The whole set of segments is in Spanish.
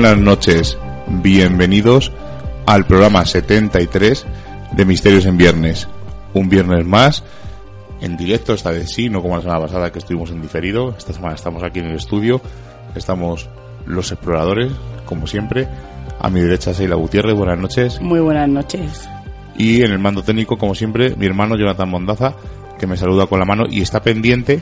buenas noches, bienvenidos al programa 73 de Misterios en Viernes. Un viernes más, en directo, esta vez sí, no como la semana pasada que estuvimos en diferido. Esta semana estamos aquí en el estudio, estamos los exploradores, como siempre. A mi derecha, Seila Gutiérrez, buenas noches. Muy buenas noches. Y en el mando técnico, como siempre, mi hermano Jonathan Mondaza, que me saluda con la mano y está pendiente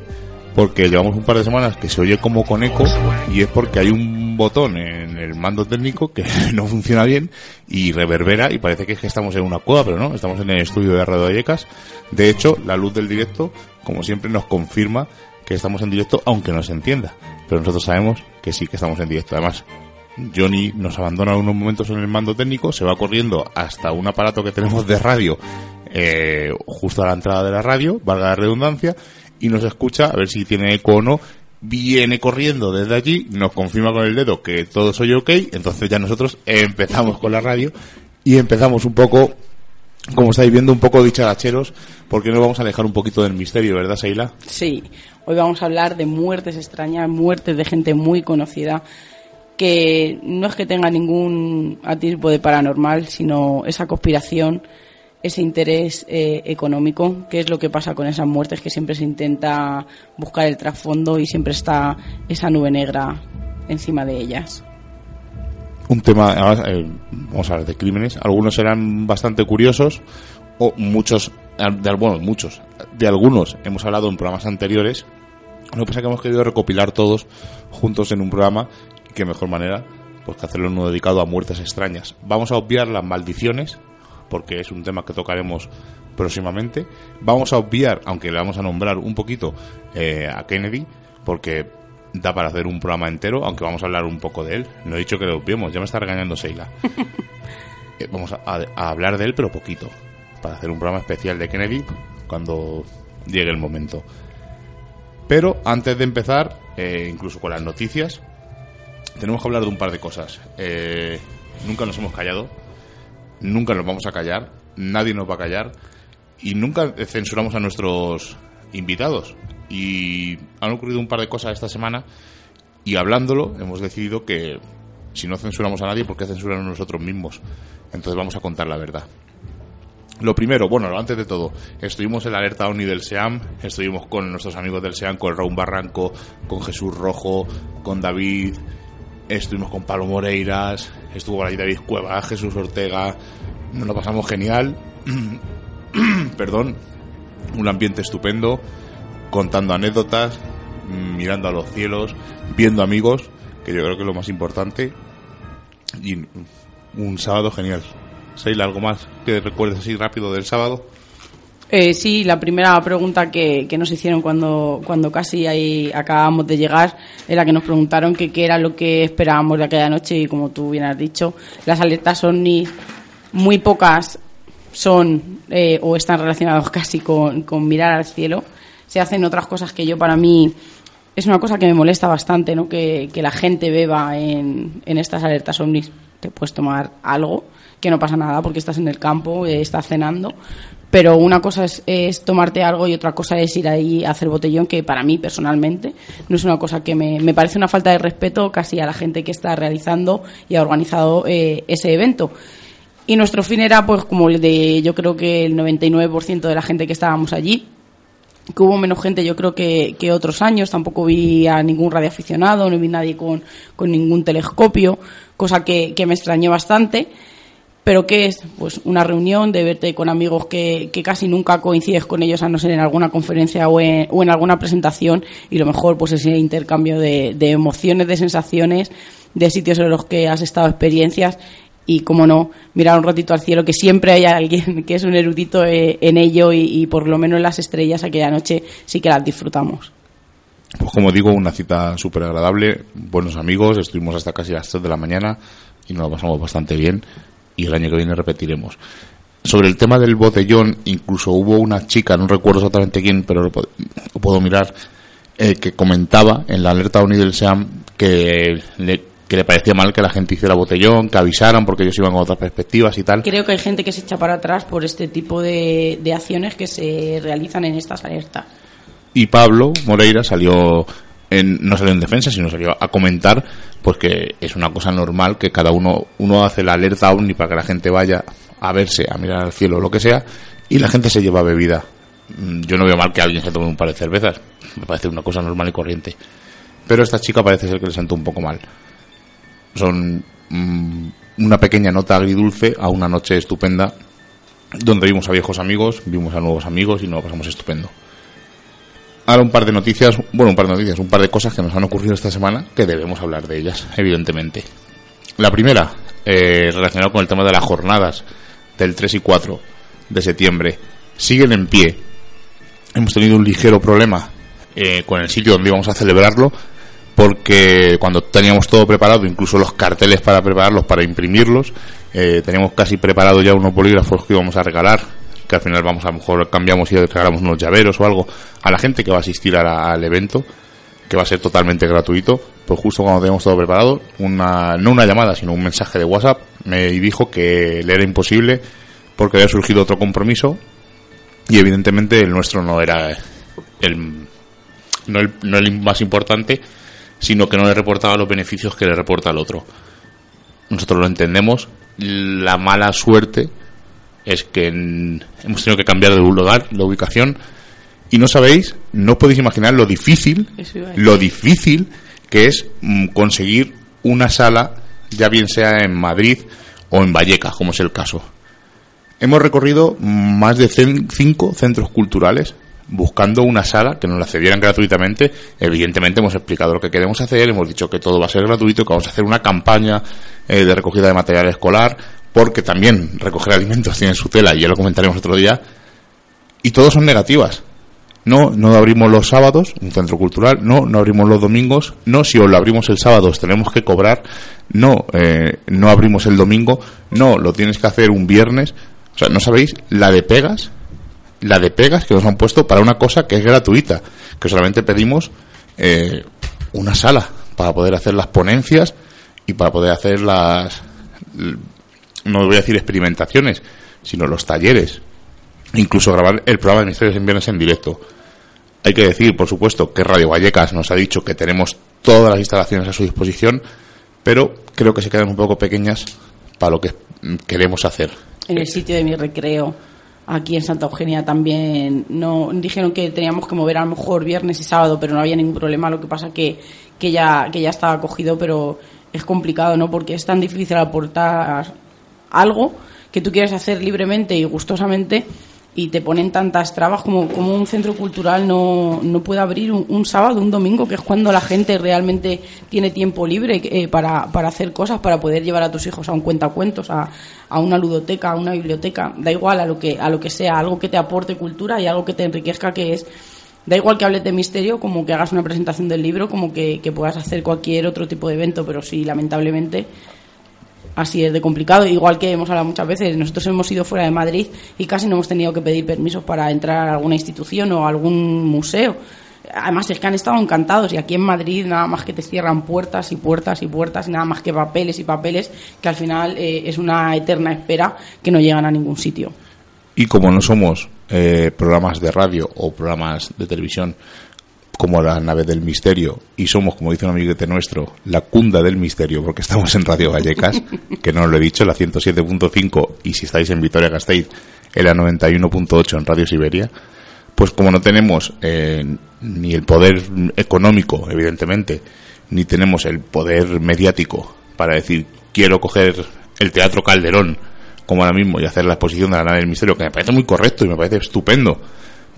porque llevamos un par de semanas que se oye como con eco y es porque hay un botón en el mando técnico que no funciona bien y reverbera y parece que es que estamos en una cueva, pero no, estamos en el estudio de Radio Vallecas. De hecho, la luz del directo, como siempre, nos confirma que estamos en directo aunque no se entienda. Pero nosotros sabemos que sí que estamos en directo. Además, Johnny nos abandona unos momentos en el mando técnico, se va corriendo hasta un aparato que tenemos de radio eh, justo a la entrada de la radio, valga la redundancia, y nos escucha a ver si tiene eco o no. Viene corriendo desde allí, nos confirma con el dedo que todo soy ok, entonces ya nosotros empezamos con la radio y empezamos un poco, como estáis viendo, un poco dicharacheros, porque nos vamos a dejar un poquito del misterio, ¿verdad, Seila? Sí, hoy vamos a hablar de muertes extrañas, muertes de gente muy conocida, que no es que tenga ningún atisbo de paranormal, sino esa conspiración ese interés eh, económico, que es lo que pasa con esas muertes, que siempre se intenta buscar el trasfondo y siempre está esa nube negra encima de ellas. Un tema, eh, vamos a hablar de crímenes, algunos serán bastante curiosos, o muchos, de, bueno, muchos, de algunos hemos hablado en programas anteriores, lo que pasa es que hemos querido recopilar todos juntos en un programa, y qué mejor manera pues que hacerlo uno dedicado a muertes extrañas. Vamos a obviar las maldiciones, porque es un tema que tocaremos próximamente. Vamos a obviar, aunque le vamos a nombrar un poquito eh, a Kennedy, porque da para hacer un programa entero, aunque vamos a hablar un poco de él. No he dicho que lo obviemos, ya me está regañando Seila. Eh, vamos a, a, hablar de él, pero poquito, para hacer un programa especial de Kennedy cuando llegue el momento. Pero antes de empezar, eh, incluso con las noticias, tenemos que hablar de un par de cosas. Eh, nunca nos hemos callado, nunca nos vamos a callar, nadie nos va a callar y nunca censuramos a nuestros invitados. Y han ocurrido un par de cosas esta semana y hablándolo hemos decidido que si no censuramos a nadie, ¿por qué censurar a nosotros mismos? Entonces vamos a contar la verdad. Lo primero, bueno, antes de todo, estuvimos en la alerta ONI del SEAM, estuvimos con nuestros amigos del SEAM, con Raúl Barranco, con Jesús Rojo, con David, estuvimos con Pablo Moreiras, estuvo por ahí David Cueva, Jesús Ortega, nos lo pasamos genial, perdón, un ambiente estupendo, contando anécdotas, mirando a los cielos, viendo amigos, que yo creo que es lo más importante, y un sábado genial. Seila, ¿algo más que recuerdes así rápido del sábado? Eh, sí, la primera pregunta que, que, nos hicieron cuando, cuando casi ahí acabamos de llegar era que nos preguntaron qué era lo que esperábamos de aquella noche y como tú bien has dicho, las alertas son ni muy pocas son eh, o están relacionadas casi con, con, mirar al cielo. Se hacen otras cosas que yo para mí es una cosa que me molesta bastante, ¿no? Que, que la gente beba en, en estas alertas ovnis. Te puedes tomar algo, que no pasa nada porque estás en el campo, eh, estás cenando, pero una cosa es, es, tomarte algo y otra cosa es ir ahí a hacer botellón, que para mí personalmente no es una cosa que me, me parece una falta de respeto casi a la gente que está realizando y ha organizado eh, ese evento. Y nuestro fin era, pues, como el de, yo creo que el 99% de la gente que estábamos allí, que hubo menos gente yo creo que, que otros años, tampoco vi a ningún radioaficionado, no vi nadie con, con ningún telescopio, cosa que, que me extrañó bastante pero ¿qué es? Pues una reunión de verte con amigos que, que, casi nunca coincides con ellos a no ser en alguna conferencia o en, o en alguna presentación y lo mejor pues ese intercambio de, de, emociones, de sensaciones, de sitios en los que has estado, experiencias y, como no, mirar un ratito al cielo, que siempre hay alguien que es un erudito eh, en ello y, por lo menos las estrellas aquella noche sí que las disfrutamos. Pues como digo, una cita súper agradable, buenos amigos, estuvimos hasta casi las 3 de la mañana y nos lo pasamos bastante bien y el año que viene repetiremos. Sobre el tema del botellón, incluso hubo una chica, no recuerdo exactamente quién, pero lo, puedo, lo puedo mirar, eh, que comentaba en la alerta UNI del SEAM que le, que le parecía mal que la gente hiciera botellón, que avisaran porque ellos iban con otras perspectivas y tal. Creo que hay gente que se echa para atrás por este tipo de, de acciones que se realizan en estas alertas. Y Pablo Moreira salió no salió en defensa, sino salió a comentar pues que es una cosa normal que cada uno uno hace la alerta ovni para que la gente vaya a verse, a mirar al cielo o lo que sea, y la gente se lleva bebida. Mm, yo no veo mal que alguien se tome un par de cervezas, me parece una cosa normal y corriente. Pero esta chica parece ser que le sentó un poco mal. Son mm, una pequeña nota agridulce a una noche estupenda donde vimos a viejos amigos, vimos a nuevos amigos y nos pasamos estupendo. Ahora un par de noticias, bueno, un par de noticias, un par de cosas que nos han ocurrido esta semana que debemos hablar de ellas, evidentemente. La primera, eh, relacionada con el tema de las jornadas del 3 y 4 de septiembre, siguen en pie. Hemos tenido un ligero problema eh, con el sitio donde íbamos a celebrarlo, porque cuando teníamos todo preparado, incluso los carteles para prepararlos, para imprimirlos, eh, teníamos casi preparado ya unos bolígrafos que íbamos a regalar que al final vamos a lo mejor cambiamos y regalamos unos llaveros o algo a la gente que va a asistir al evento, que va a ser totalmente gratuito, pues justo cuando tenemos todo preparado, una, no una llamada, sino un mensaje de WhatsApp, me dijo que le era imposible porque había surgido otro compromiso y evidentemente el nuestro no era el, no el, no el más importante, sino que no le reportaba los beneficios que le reporta al otro. Nosotros lo entendemos, la mala suerte es que hemos tenido que cambiar de lugar, la ubicación, y no sabéis, no podéis imaginar lo difícil, lo difícil que es mm, conseguir una sala, ya bien sea en Madrid o en Vallecas, como es el caso. Hemos recorrido más de cinco centros culturales buscando una sala que nos la cedieran gratuitamente. Evidentemente hemos explicado lo que queremos hacer, hemos dicho que todo va a ser gratuito, que vamos a hacer una campaña eh, de recogida de material escolar, porque también recoger alimentos tiene su tela, y ya lo comentaremos otro día, y todos son negativas. No, no abrimos los sábados, un centro cultural, no, no abrimos los domingos, no, si os lo abrimos el sábado os tenemos que cobrar, no, eh, no abrimos el domingo, no, lo tienes que hacer un viernes. O sea, no sabéis la de pegas, la de pegas que nos han puesto para una cosa que es gratuita, que solamente pedimos eh, una sala para poder hacer las ponencias y para poder hacer las no voy a decir experimentaciones, sino los talleres. Incluso grabar el programa de Misterios en Viernes en directo. Hay que decir, por supuesto, que Radio Vallecas nos ha dicho que tenemos todas las instalaciones a su disposición, pero creo que se quedan un poco pequeñas para lo que queremos hacer. En el sitio de mi recreo, aquí en Santa Eugenia también no dijeron que teníamos que mover a lo mejor viernes y sábado, pero no había ningún problema. Lo que pasa que que ya que ya estaba cogido, pero es complicado, ¿no? Porque es tan difícil aportar algo que tú quieres hacer libremente y gustosamente y te ponen tantas trabas como, como un centro cultural no, no puede abrir un, sábado, un domingo, que es cuando la gente realmente tiene tiempo libre eh, para, para, hacer cosas, para poder llevar a tus hijos a un cuentacuentos, a, a una ludoteca, a una biblioteca, da igual a lo que, a lo que sea, algo que te aporte cultura y algo que te enriquezca, que es Da igual que hables de misterio, como que hagas una presentación del libro, como que, que puedas hacer cualquier otro tipo de evento, pero sí, lamentablemente, así es de complicado. Igual que hemos hablado muchas veces, nosotros hemos ido fuera de Madrid y casi no hemos tenido que pedir permisos para entrar a alguna institución o a algún museo. Además es que han estado encantados y aquí en Madrid nada más que te cierran puertas y puertas y puertas nada más que papeles y papeles que al final eh, es una eterna espera que no llegan a ningún sitio. Y como no somos eh, programas de radio o programas de televisión como la nave del misterio y somos, como dice un amiguete nuestro, la cunda del misterio porque estamos en Radio Vallecas, que no lo he dicho, la 107.5 y si estáis en Vitoria Gasteiz, en la 91.8 en Radio Siberia, pues como no tenemos eh, ni el poder económico, evidentemente, ni tenemos el poder mediático para decir quiero coger el Teatro Calderón como ahora mismo y hacer la exposición de la nave del misterio, que me parece muy correcto y me parece estupendo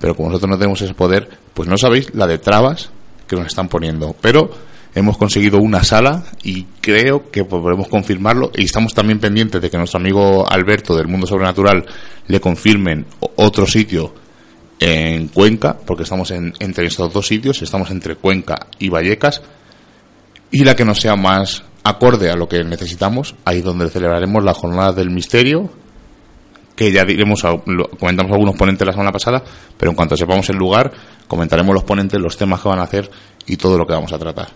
pero como nosotros no tenemos ese poder, pues no sabéis la de trabas que nos están poniendo. Pero hemos conseguido una sala y creo que podremos confirmarlo y estamos también pendientes de que nuestro amigo Alberto del Mundo Sobrenatural le confirmen otro sitio en Cuenca, porque estamos entre estos dos sitios, estamos entre Cuenca y Vallecas, y la que nos sea más acorde a lo que necesitamos, ahí donde celebraremos la jornada del misterio, que ya diremos, comentamos algunos ponentes la semana pasada, pero en cuanto sepamos el lugar, comentaremos los ponentes, los temas que van a hacer y todo lo que vamos a tratar.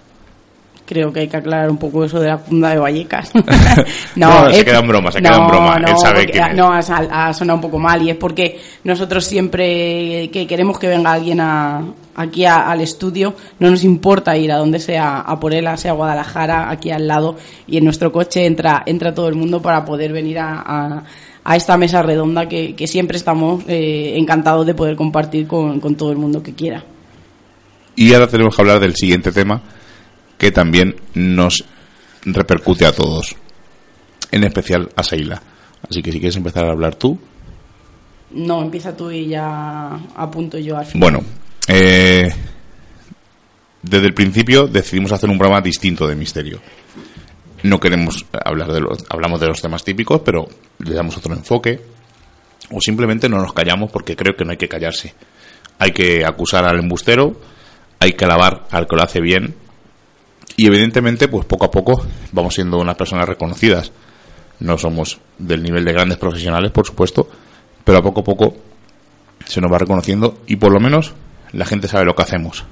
creo que hay que aclarar un poco eso de la funda de Vallecas. no, se queda en broma, se queda en broma. Él sabe no, ha, ha, sonado un poco mal y es porque nosotros siempre que queremos que venga alguien a, aquí al estudio, no nos importa ir a donde sea, a por él, sea Guadalajara, aquí al lado, y en nuestro coche entra, entra todo el mundo para poder venir a, a, esta mesa redonda que, siempre estamos eh, encantados de poder compartir con, con todo el mundo que quiera. Y ahora tenemos que hablar del siguiente tema que también nos repercute a todos, en especial a Seila. Así que si quieres empezar a hablar tú. No, empieza tú y ya apunto yo al final. Bueno, eh, desde el principio decidimos hacer un programa distinto de misterio. No queremos hablar de los, hablamos de los temas típicos, pero le damos otro enfoque. O simplemente no nos callamos porque creo que no hay que callarse. Hay que acusar al embustero, hay que alabar al que lo hace bien. Y evidentemente, pues poco a poco vamos siendo unas personas reconocidas. No somos del nivel de grandes profesionales, por supuesto, pero a poco a poco se nos va reconociendo y por lo menos la gente sabe lo que hacemos.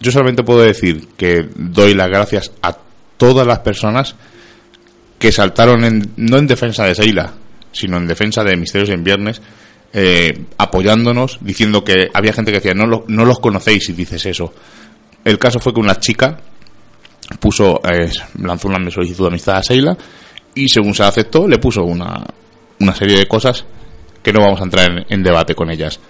Yo solamente puedo decir que doy las gracias a todas las personas que saltaron en, no en defensa de Seila, sino en defensa de Misterios en Viernes, eh, apoyándonos, diciendo que había gente que decía, no, no los conocéis si dices eso. El caso fue que una chica puso, eh, lanzó una solicitud de amistad a Seila y según se aceptó, le puso una, una serie de cosas que no vamos a entrar en debate con ellas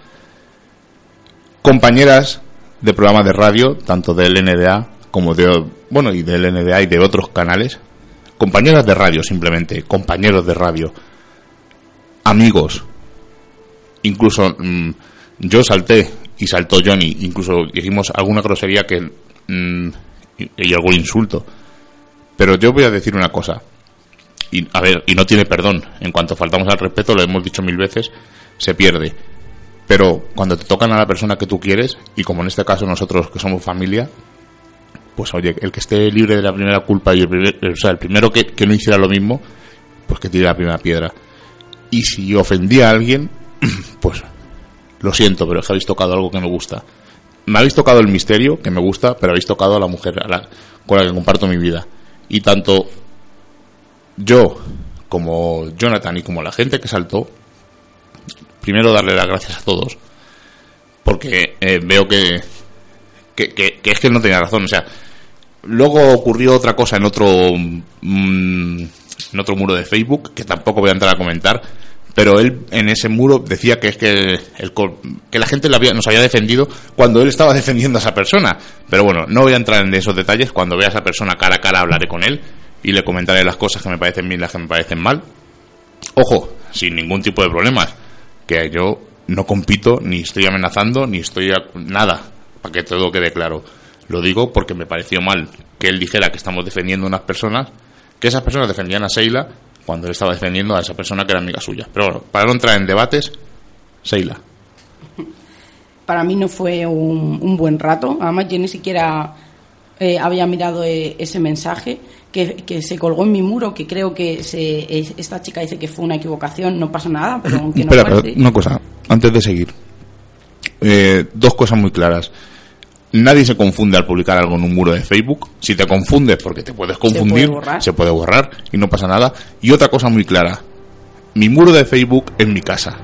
compañeras de programas de radio, tanto del NDA como de, bueno, y del NDA y de otros canales, compañeras de radio simplemente, compañeros de radio, amigos, incluso mm, yo salté y saltó Johnny, incluso dijimos alguna grosería que mm, y, algún insulto, pero yo voy a decir una cosa, y a ver, y no tiene perdón, en cuanto faltamos al respeto, lo hemos dicho mil veces, se pierde. Pero cuando te tocan a la persona que tú quieres, y como en este caso nosotros que somos familia, pues oye, el que esté libre de la primera culpa y el, o sea, el primero que, no hiciera lo mismo, pues que tire la primera piedra. Y si ofendí a alguien, pues lo siento, pero es que habéis tocado algo que me gusta. Me habéis tocado el misterio, que me gusta, pero habéis tocado a la mujer a la, con la que comparto mi vida. Y tanto yo como Jonathan y como la gente que saltó, primero darle las gracias a todos, porque eh, veo que, que, es que no tenía razón. O sea, luego ocurrió otra cosa en otro, mm, en otro muro de Facebook, que tampoco voy a entrar a comentar, pero él en ese muro decía que es que, el, que la gente nos había defendido cuando él estaba defendiendo a esa persona. Pero bueno, no voy a entrar en esos detalles. Cuando vea a esa persona cara a cara hablaré con él y le comentaré las cosas que me parecen bien y las que me parecen mal. Ojo, sin ningún tipo de problemas que yo no compito, ni estoy amenazando, ni estoy nada, para que todo quede claro. Lo digo porque me pareció mal que él dijera que estamos defendiendo a unas personas, que esas personas defendían a Seila cuando él estaba defendiendo a esa persona que era amiga suya. Pero bueno, para no entrar en debates, Seila. Para mí no fue un, buen rato. Además, yo ni siquiera eh, había mirado eh, ese mensaje que, se colgó en mi muro, que creo que se, esta chica dice que fue una equivocación, no pasa nada, pero aunque no Espera, una cosa, antes de seguir. Eh, dos cosas muy claras. Nadie se confunde al publicar algo en un muro de Facebook. Si te confundes porque te puedes confundir, se puede borrar, y no pasa nada. Y otra cosa muy clara. Mi muro de Facebook es mi casa.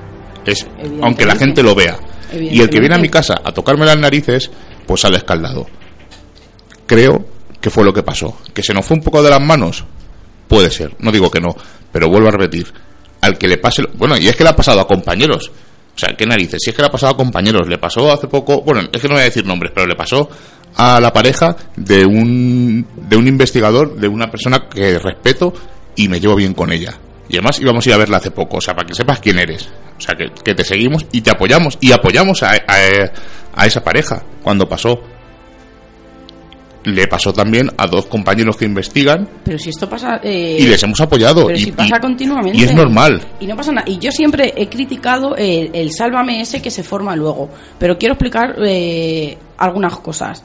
Es, aunque la gente lo vea. Y el que viene a mi casa a tocarme las narices, pues sale escaldado. Creo ¿Qué fue lo que pasó? ¿Que se nos fue un poco de las manos? Puede ser, no digo que no, pero vuelvo a repetir. Al que le pase. Bueno, y es que le ha pasado a compañeros. O sea, ¿qué narices? Si es que le ha pasado a compañeros, le pasó hace poco. Bueno, es que no voy a decir nombres, pero le pasó a la pareja de un, de un investigador, de una persona que respeto y me llevo bien con ella. Y además íbamos a ir a verla hace poco, o sea, para que sepas quién eres. O sea, que, te seguimos y te apoyamos. Y apoyamos a, a esa pareja cuando pasó le pasó también a dos compañeros que investigan. Pero si esto pasa. Eh, y les hemos apoyado. Pero y, si pasa continuamente. Y es normal. Y no pasa nada. Y yo siempre he criticado el, sálvame ese que se forma luego. Pero quiero explicar eh, algunas cosas.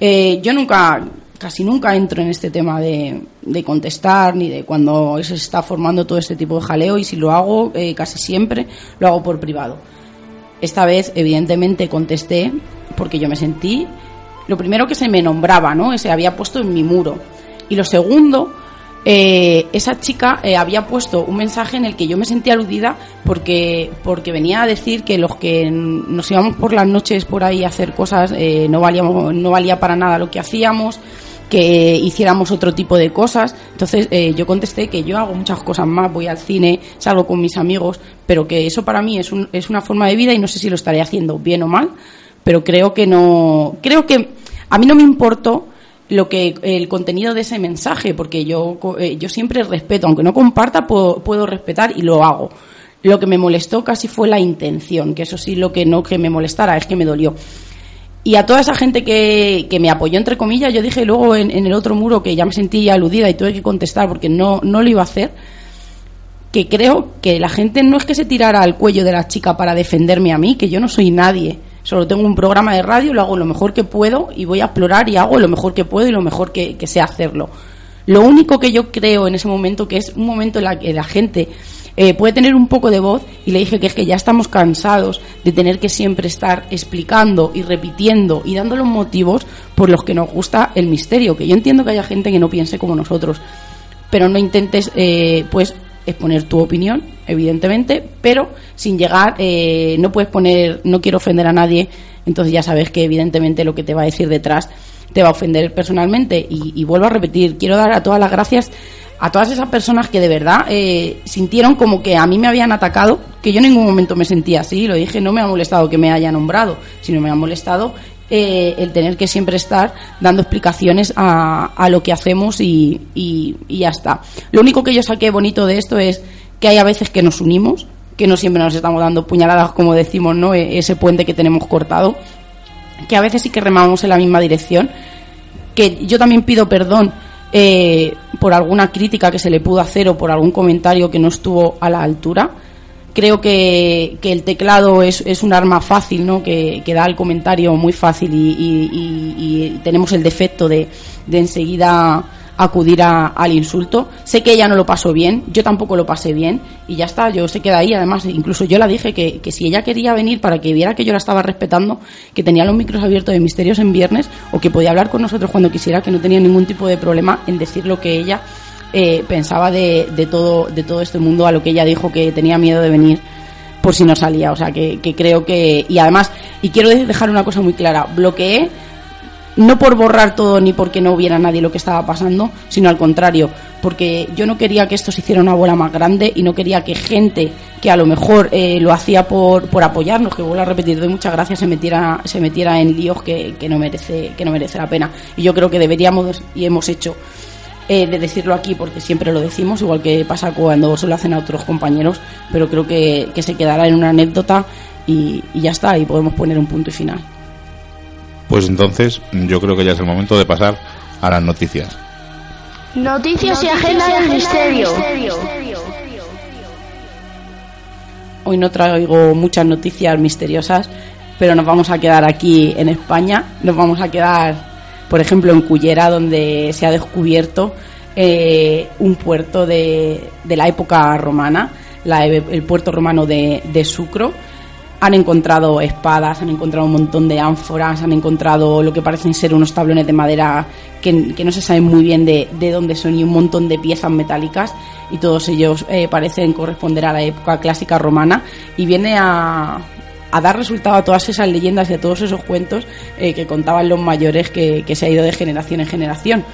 Eh, yo nunca, casi nunca entro en este tema de, de, contestar ni de cuando se está formando todo este tipo de jaleo. Y si lo hago, casi siempre lo hago por privado. Esta vez, evidentemente, contesté porque yo me sentí lo primero que se me nombraba, ¿no? Se había puesto en mi muro. Y lo segundo, eh, esa chica eh, había puesto un mensaje en el que yo me sentía aludida porque, porque venía a decir que los que nos íbamos por las noches por ahí a hacer cosas eh, no, valíamos, no valía para nada lo que hacíamos, que hiciéramos otro tipo de cosas. Entonces yo contesté que yo hago muchas cosas más, voy al cine, salgo con mis amigos, pero que eso para mí es, un, es una forma de vida y no sé si lo estaré haciendo bien o mal, pero creo que no, creo que a mí no me importó lo que el contenido de ese mensaje, porque yo, eh, yo siempre respeto, aunque no comparta, puedo, respetar y lo hago. Lo que me molestó casi fue la intención, que eso sí lo que no que me molestara, es que me dolió. Y a toda esa gente que, que me apoyó, entre comillas, yo dije luego en, en, el otro muro que ya me sentí aludida y tuve que contestar porque no, no lo iba a hacer, que creo que la gente no es que se tirara al cuello de la chica para defenderme a mí, que yo no soy nadie Solo tengo un programa de radio, lo hago lo mejor que puedo y voy a explorar y hago lo mejor que puedo y lo mejor que, sé hacerlo. Lo único que yo creo en ese momento, que es un momento en el que la gente eh, puede tener un poco de voz, y le dije que es que ya estamos cansados de tener que siempre estar explicando y repitiendo y dando los motivos por los que nos gusta el misterio. Que yo entiendo que haya gente que no piense como nosotros, pero no intentes, eh, pues, exponer tu opinión, evidentemente, pero sin llegar, eh, no puedes poner, no quiero ofender a nadie, entonces ya sabes que evidentemente lo que te va a decir detrás te va a ofender personalmente. Y, vuelvo a repetir, quiero dar a todas las gracias a todas esas personas que de verdad eh, sintieron como que a mí me habían atacado, que yo en ningún momento me sentía así, lo dije, no me ha molestado que me haya nombrado, sino me ha molestado eh, el tener que siempre estar dando explicaciones a, a lo que hacemos y, y, ya está. Lo único que yo saqué bonito de esto es que hay a veces que nos unimos, que no siempre nos estamos dando puñaladas, como decimos, ¿no? E, ese puente que tenemos cortado, que a veces sí que remamos en la misma dirección, que yo también pido perdón eh, por alguna crítica que se le pudo hacer o por algún comentario que no estuvo a la altura creo que, que el teclado es, es, un arma fácil, ¿no? Que, que, da el comentario muy fácil y, y, y, tenemos el defecto de, de enseguida acudir a, al insulto. Sé que ella no lo pasó bien, yo tampoco lo pasé bien y ya está, yo se queda ahí. Además, incluso yo la dije que, que si ella quería venir para que viera que yo la estaba respetando, que tenía los micros abiertos de Misterios en viernes o que podía hablar con nosotros cuando quisiera, que no tenía ningún tipo de problema en decir lo que ella eh, pensaba de, de, todo, de todo este mundo, a lo que ella dijo que tenía miedo de venir por si no salía. O sea, que, que creo que. Y además, y quiero dejar una cosa muy clara: bloqueé no por borrar todo ni porque no hubiera nadie lo que estaba pasando, sino al contrario, porque yo no quería que esto se hiciera una bola más grande y no quería que gente que a lo mejor eh, lo hacía por, por apoyarnos, que vuelvo a repetir, doy muchas gracias, se metiera, se metiera en líos que, que, no merece, que no merece la pena. Y yo creo que deberíamos y hemos hecho eh, de decirlo aquí porque siempre lo decimos, igual que pasa cuando se lo hacen a otros compañeros, pero creo que, se quedará en una anécdota y, y ya está, y podemos poner un punto y final. Pues entonces yo creo que ya es el momento de pasar a las noticias. Noticias y agenda del misterio. Hoy no traigo muchas noticias misteriosas, pero nos vamos a quedar aquí en España. Nos vamos a quedar por ejemplo, en Cullera, donde se ha descubierto eh, un puerto de, de, la época romana, el puerto romano de, de, Sucro. Han encontrado espadas, han encontrado un montón de ánforas, han encontrado lo que parecen ser unos tablones de madera que, no se sabe muy bien de, de, dónde son y un montón de piezas metálicas y todos ellos eh, parecen corresponder a la época clásica romana y viene a, a dar resultado a todas esas leyendas y a todos esos cuentos eh, que contaban los mayores que, se ha ido de generación en generación.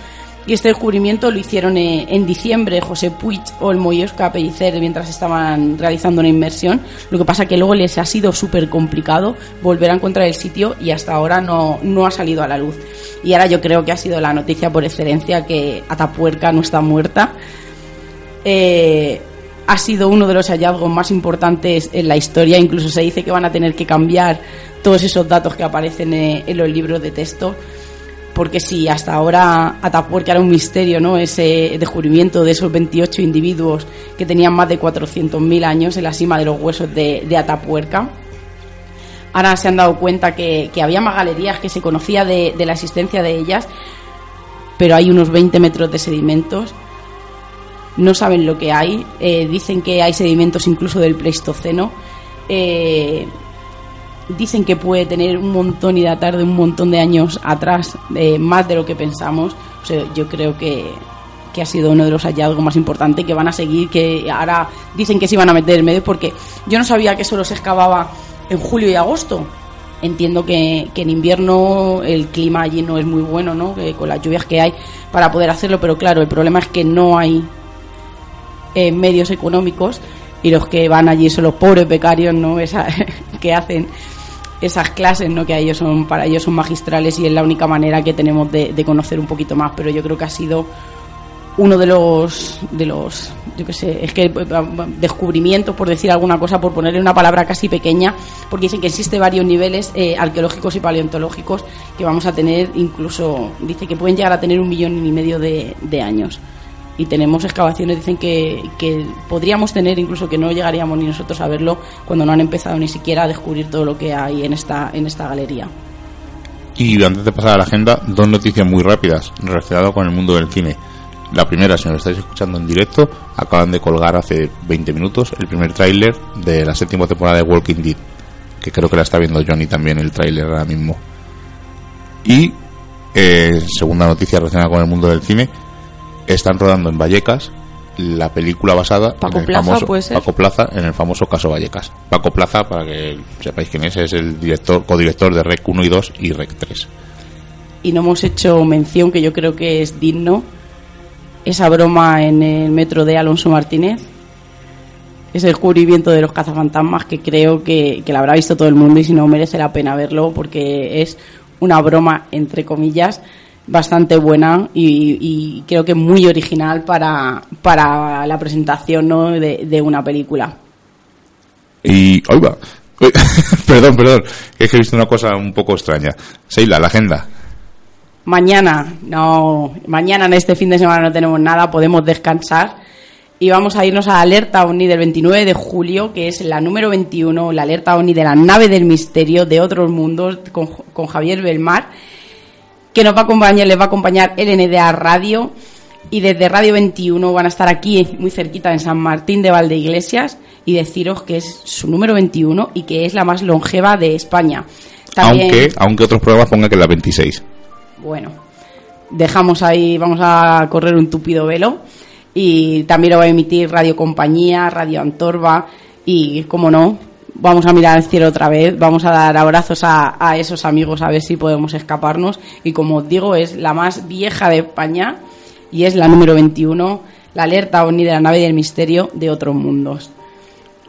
Y este descubrimiento lo hicieron eh, en diciembre José Puig o el Moyosca Pellicer mientras estaban realizando una inmersión. Lo que pasa que luego les ha sido súper complicado volver a encontrar el sitio y hasta ahora no, no ha salido a la luz. Y ahora yo creo que ha sido la noticia por excelencia que Atapuerca no está muerta. Eh, ha sido uno de los hallazgos más importantes en la historia. Incluso se dice que van a tener que cambiar todos esos datos que aparecen eh, en los libros de texto. Porque si hasta ahora Atapuerca era un misterio, ¿no? Ese descubrimiento de esos 28 individuos que tenían más de 400.000 años en la cima de los huesos de, Atapuerca. Ahora se han dado cuenta que, había más galerías, que se conocía de, de la existencia de ellas, pero hay unos 20 metros de sedimentos no saben lo que hay, eh, dicen que hay sedimentos incluso del Pleistoceno. Eh, dicen que puede tener un montón y datar de un montón de años atrás, eh, más de lo que pensamos. Yo creo que, que ha sido uno de los hallazgos más importantes que van a seguir, que ahora dicen que se iban a meter en medio, porque yo no sabía que solo se excavaba en julio y agosto. Entiendo que, que en invierno el clima allí no es muy bueno, ¿no? Que con las lluvias que hay para poder hacerlo, pero claro, el problema es que no hay eh, medios económicos y los que van allí son los pobres becarios, ¿no? Esa, que hacen esas clases, ¿no? Que a ellos son, para ellos son magistrales y es la única manera que tenemos de, de conocer un poquito más, pero yo creo que ha sido uno de los de los yo qué sé es que descubrimientos por decir alguna cosa por ponerle una palabra casi pequeña porque dicen que existe varios niveles eh, arqueológicos y paleontológicos que vamos a tener incluso dice que pueden llegar a tener un millón y medio de, de años y tenemos excavaciones dicen que, que podríamos tener incluso que no llegaríamos ni nosotros a verlo cuando no han empezado ni siquiera a descubrir todo lo que hay en esta en esta galería y antes de pasar a la agenda dos noticias muy rápidas relacionadas con el mundo del cine la primera, si nos estáis escuchando en directo, acaban de colgar hace 20 minutos el primer tráiler de la séptima temporada de Walking Dead, que creo que la está viendo Johnny también el tráiler ahora mismo. Y eh, segunda noticia relacionada con el mundo del cine, están rodando en Vallecas la película basada Paco en el Plaza, famoso ¿puede ser? Paco Plaza en el famoso caso Vallecas. Paco Plaza, para que sepáis quién es, es el director, codirector de Rec 1 y 2 y Rec 3. y no hemos hecho mención que yo creo que es digno esa broma en el metro de Alonso Martínez ese descubrimiento de los cazafantasmas que creo que, que la habrá visto todo el mundo y si no merece la pena verlo porque es una broma entre comillas bastante buena y, y creo que muy original para, para la presentación ¿no? de, de una película Y, oiga, perdón, perdón, es que he visto una cosa un poco extraña. Seila, la agenda. Mañana, no, mañana en este fin de semana no tenemos nada, podemos descansar y vamos a irnos a la alerta OVNI del 29 de julio, que es la número 21, la alerta OVNI de la nave del misterio de otros mundos con, con Javier Belmar, que nos va a acompañar, les va a acompañar LNDA Radio y desde Radio 21 van a estar aquí muy cerquita en San Martín de Valdeiglesias y deciros que es su número 21 y que es la más longeva de España. También- Aunque, aunque otros programas pongan que es la 26. bueno, dejamos ahí, vamos a correr un tupido velo. Y también lo va a emitir Radio Compañía, Radio Antorba. Y, como no, vamos a mirar al cielo otra vez. Vamos a dar abrazos a, esos amigos a ver si podemos escaparnos. Y como digo, es la más vieja de España y es la número 21, la alerta OVNI de la nave del misterio de otros mundos.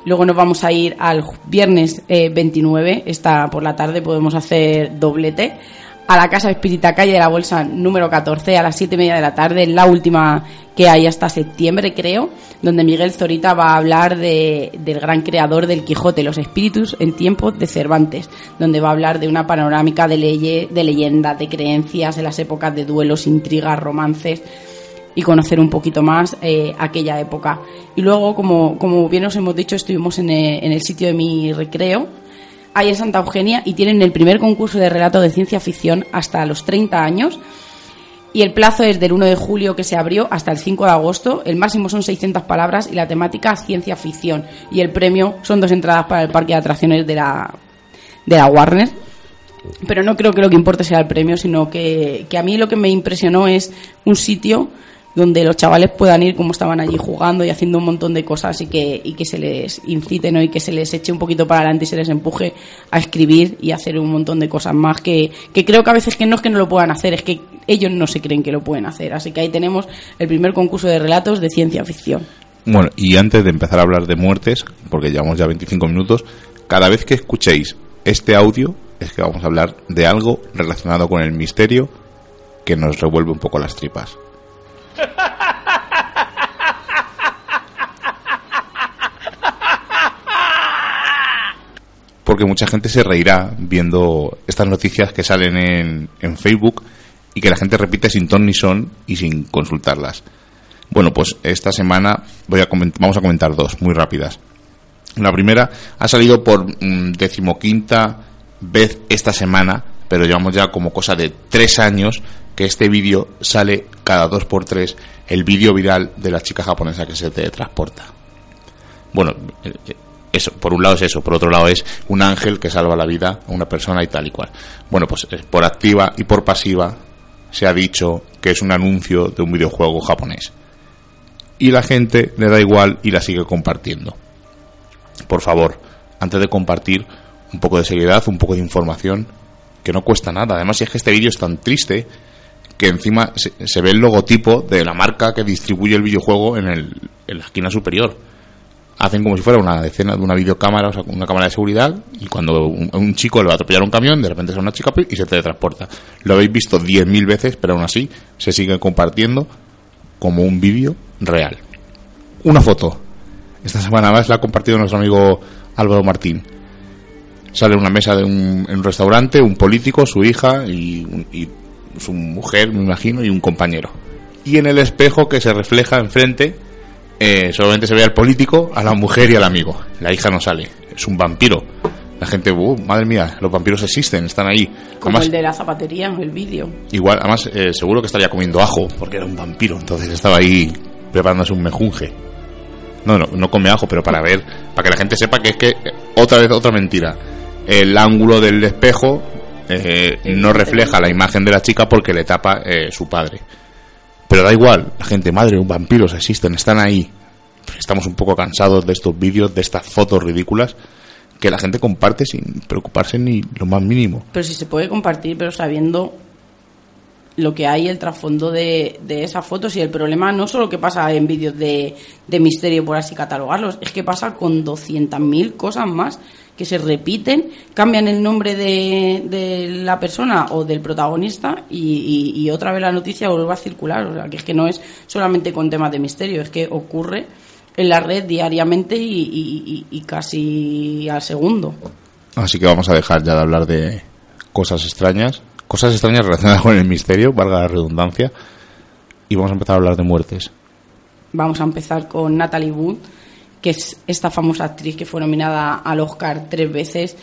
Luego nos vamos a ir al viernes eh, 29, esta por la tarde podemos hacer doblete, a la Casa Espírita Calle de la Bolsa número 14 a las 7 y media de la tarde, la última que hay hasta septiembre creo, donde Miguel Zorita va a hablar de, del gran creador del Quijote, los espíritus en tiempos de Cervantes, donde va a hablar de una panorámica de, leye, de leyendas, de creencias, de las épocas de duelos, intrigas, romances y conocer un poquito más eh, aquella época. Y luego, como, como bien os hemos dicho, estuvimos en el, en el sitio de mi recreo, ahí en Santa Eugenia, y tienen el primer concurso de relato de ciencia ficción hasta los 30 años. Y el plazo es del 1 de julio que se abrió hasta el 5 de agosto. El máximo son 600 palabras y la temática ciencia ficción. Y el premio son dos entradas para el parque de atracciones de la, de la Warner. Pero no creo que lo que importe sea el premio, sino que, que a mí lo que me impresionó es un sitio donde los chavales puedan ir como estaban allí jugando y haciendo un montón de cosas y que, y que se les incite ¿no? y que se les eche un poquito para adelante y se les empuje a escribir y hacer un montón de cosas más que, que creo que a veces que no es que no lo puedan hacer, es que ellos no se creen que lo pueden hacer. Así que ahí tenemos el primer concurso de relatos de ciencia ficción. Bueno, y antes de empezar a hablar de muertes, porque llevamos ya 25 minutos, cada vez que escuchéis este audio es que vamos a hablar de algo relacionado con el misterio que nos revuelve un poco las tripas. Porque mucha gente se reirá viendo estas noticias que salen en, en Facebook y que la gente repite sin ton ni son y sin consultarlas. Bueno, pues esta semana voy a vamos a comentar dos muy rápidas. La primera ha salido por mm, decimoquinta vez esta semana, pero llevamos ya como cosa de tres años que este vídeo sale cada dos por tres, el vídeo viral de la chica japonesa que se teletransporta. Bueno, eh, eso, por un lado es eso, por otro lado es un ángel que salva la vida a una persona y tal y cual. Bueno, pues eh, por activa y por pasiva se ha dicho que es un anuncio de un videojuego japonés. Y la gente le da igual y la sigue compartiendo. Por favor, antes de compartir, un poco de seriedad, un poco de información, que no cuesta nada. Además, si es que este vídeo es tan triste que encima se, ve el logotipo de la marca que distribuye el videojuego en, el, en la esquina superior hacen como si fuera una decena de una videocámara, o sea, una cámara de seguridad, y cuando un, chico le va a atropellar un camión, de repente es una chica y se teletransporta. Lo habéis visto 10.000 veces, pero aún así se sigue compartiendo como un vídeo real. Una foto. Esta semana más la ha compartido nuestro amigo Álvaro Martín. Sale en una mesa de un, en un restaurante, un político, su hija y, y su mujer, me imagino, y un compañero. Y en el espejo que se refleja enfrente eh, solamente se ve al político, a la mujer y al amigo. La hija no sale, es un vampiro. La gente, uh, madre mía, los vampiros existen, están ahí. Como el de la zapatería en el vídeo. Igual, además, eh, seguro que estaría comiendo ajo, porque era un vampiro, entonces estaba ahí preparándose un mejunje. No, no, no come ajo, pero para ver, para que la gente sepa que es que, otra vez, otra mentira. El ángulo del espejo eh, no refleja la imagen de la chica porque le tapa su padre. Pero da igual, la gente, madre, vampiros existen, están ahí. Estamos un poco cansados de estos vídeos, de estas fotos ridículas que la gente comparte sin preocuparse ni lo más mínimo. Pero si se puede compartir, pero sabiendo lo que hay, el trasfondo de, de esas fotos y el problema no solo que pasa en vídeos de, de misterio, por así catalogarlos, es que pasa con 200.000 cosas más que se repiten, cambian el nombre de, de la persona o del protagonista y, otra vez la noticia vuelve a circular. O sea, que es que no es solamente con temas de misterio, es que ocurre en la red diariamente y, y casi al segundo. Así que vamos a dejar ya de hablar de cosas extrañas, cosas extrañas relacionadas con el misterio, valga la redundancia, y vamos a empezar a hablar de muertes. Vamos a empezar con Natalie Wood que es esta famosa actriz que fue nominada al Oscar tres veces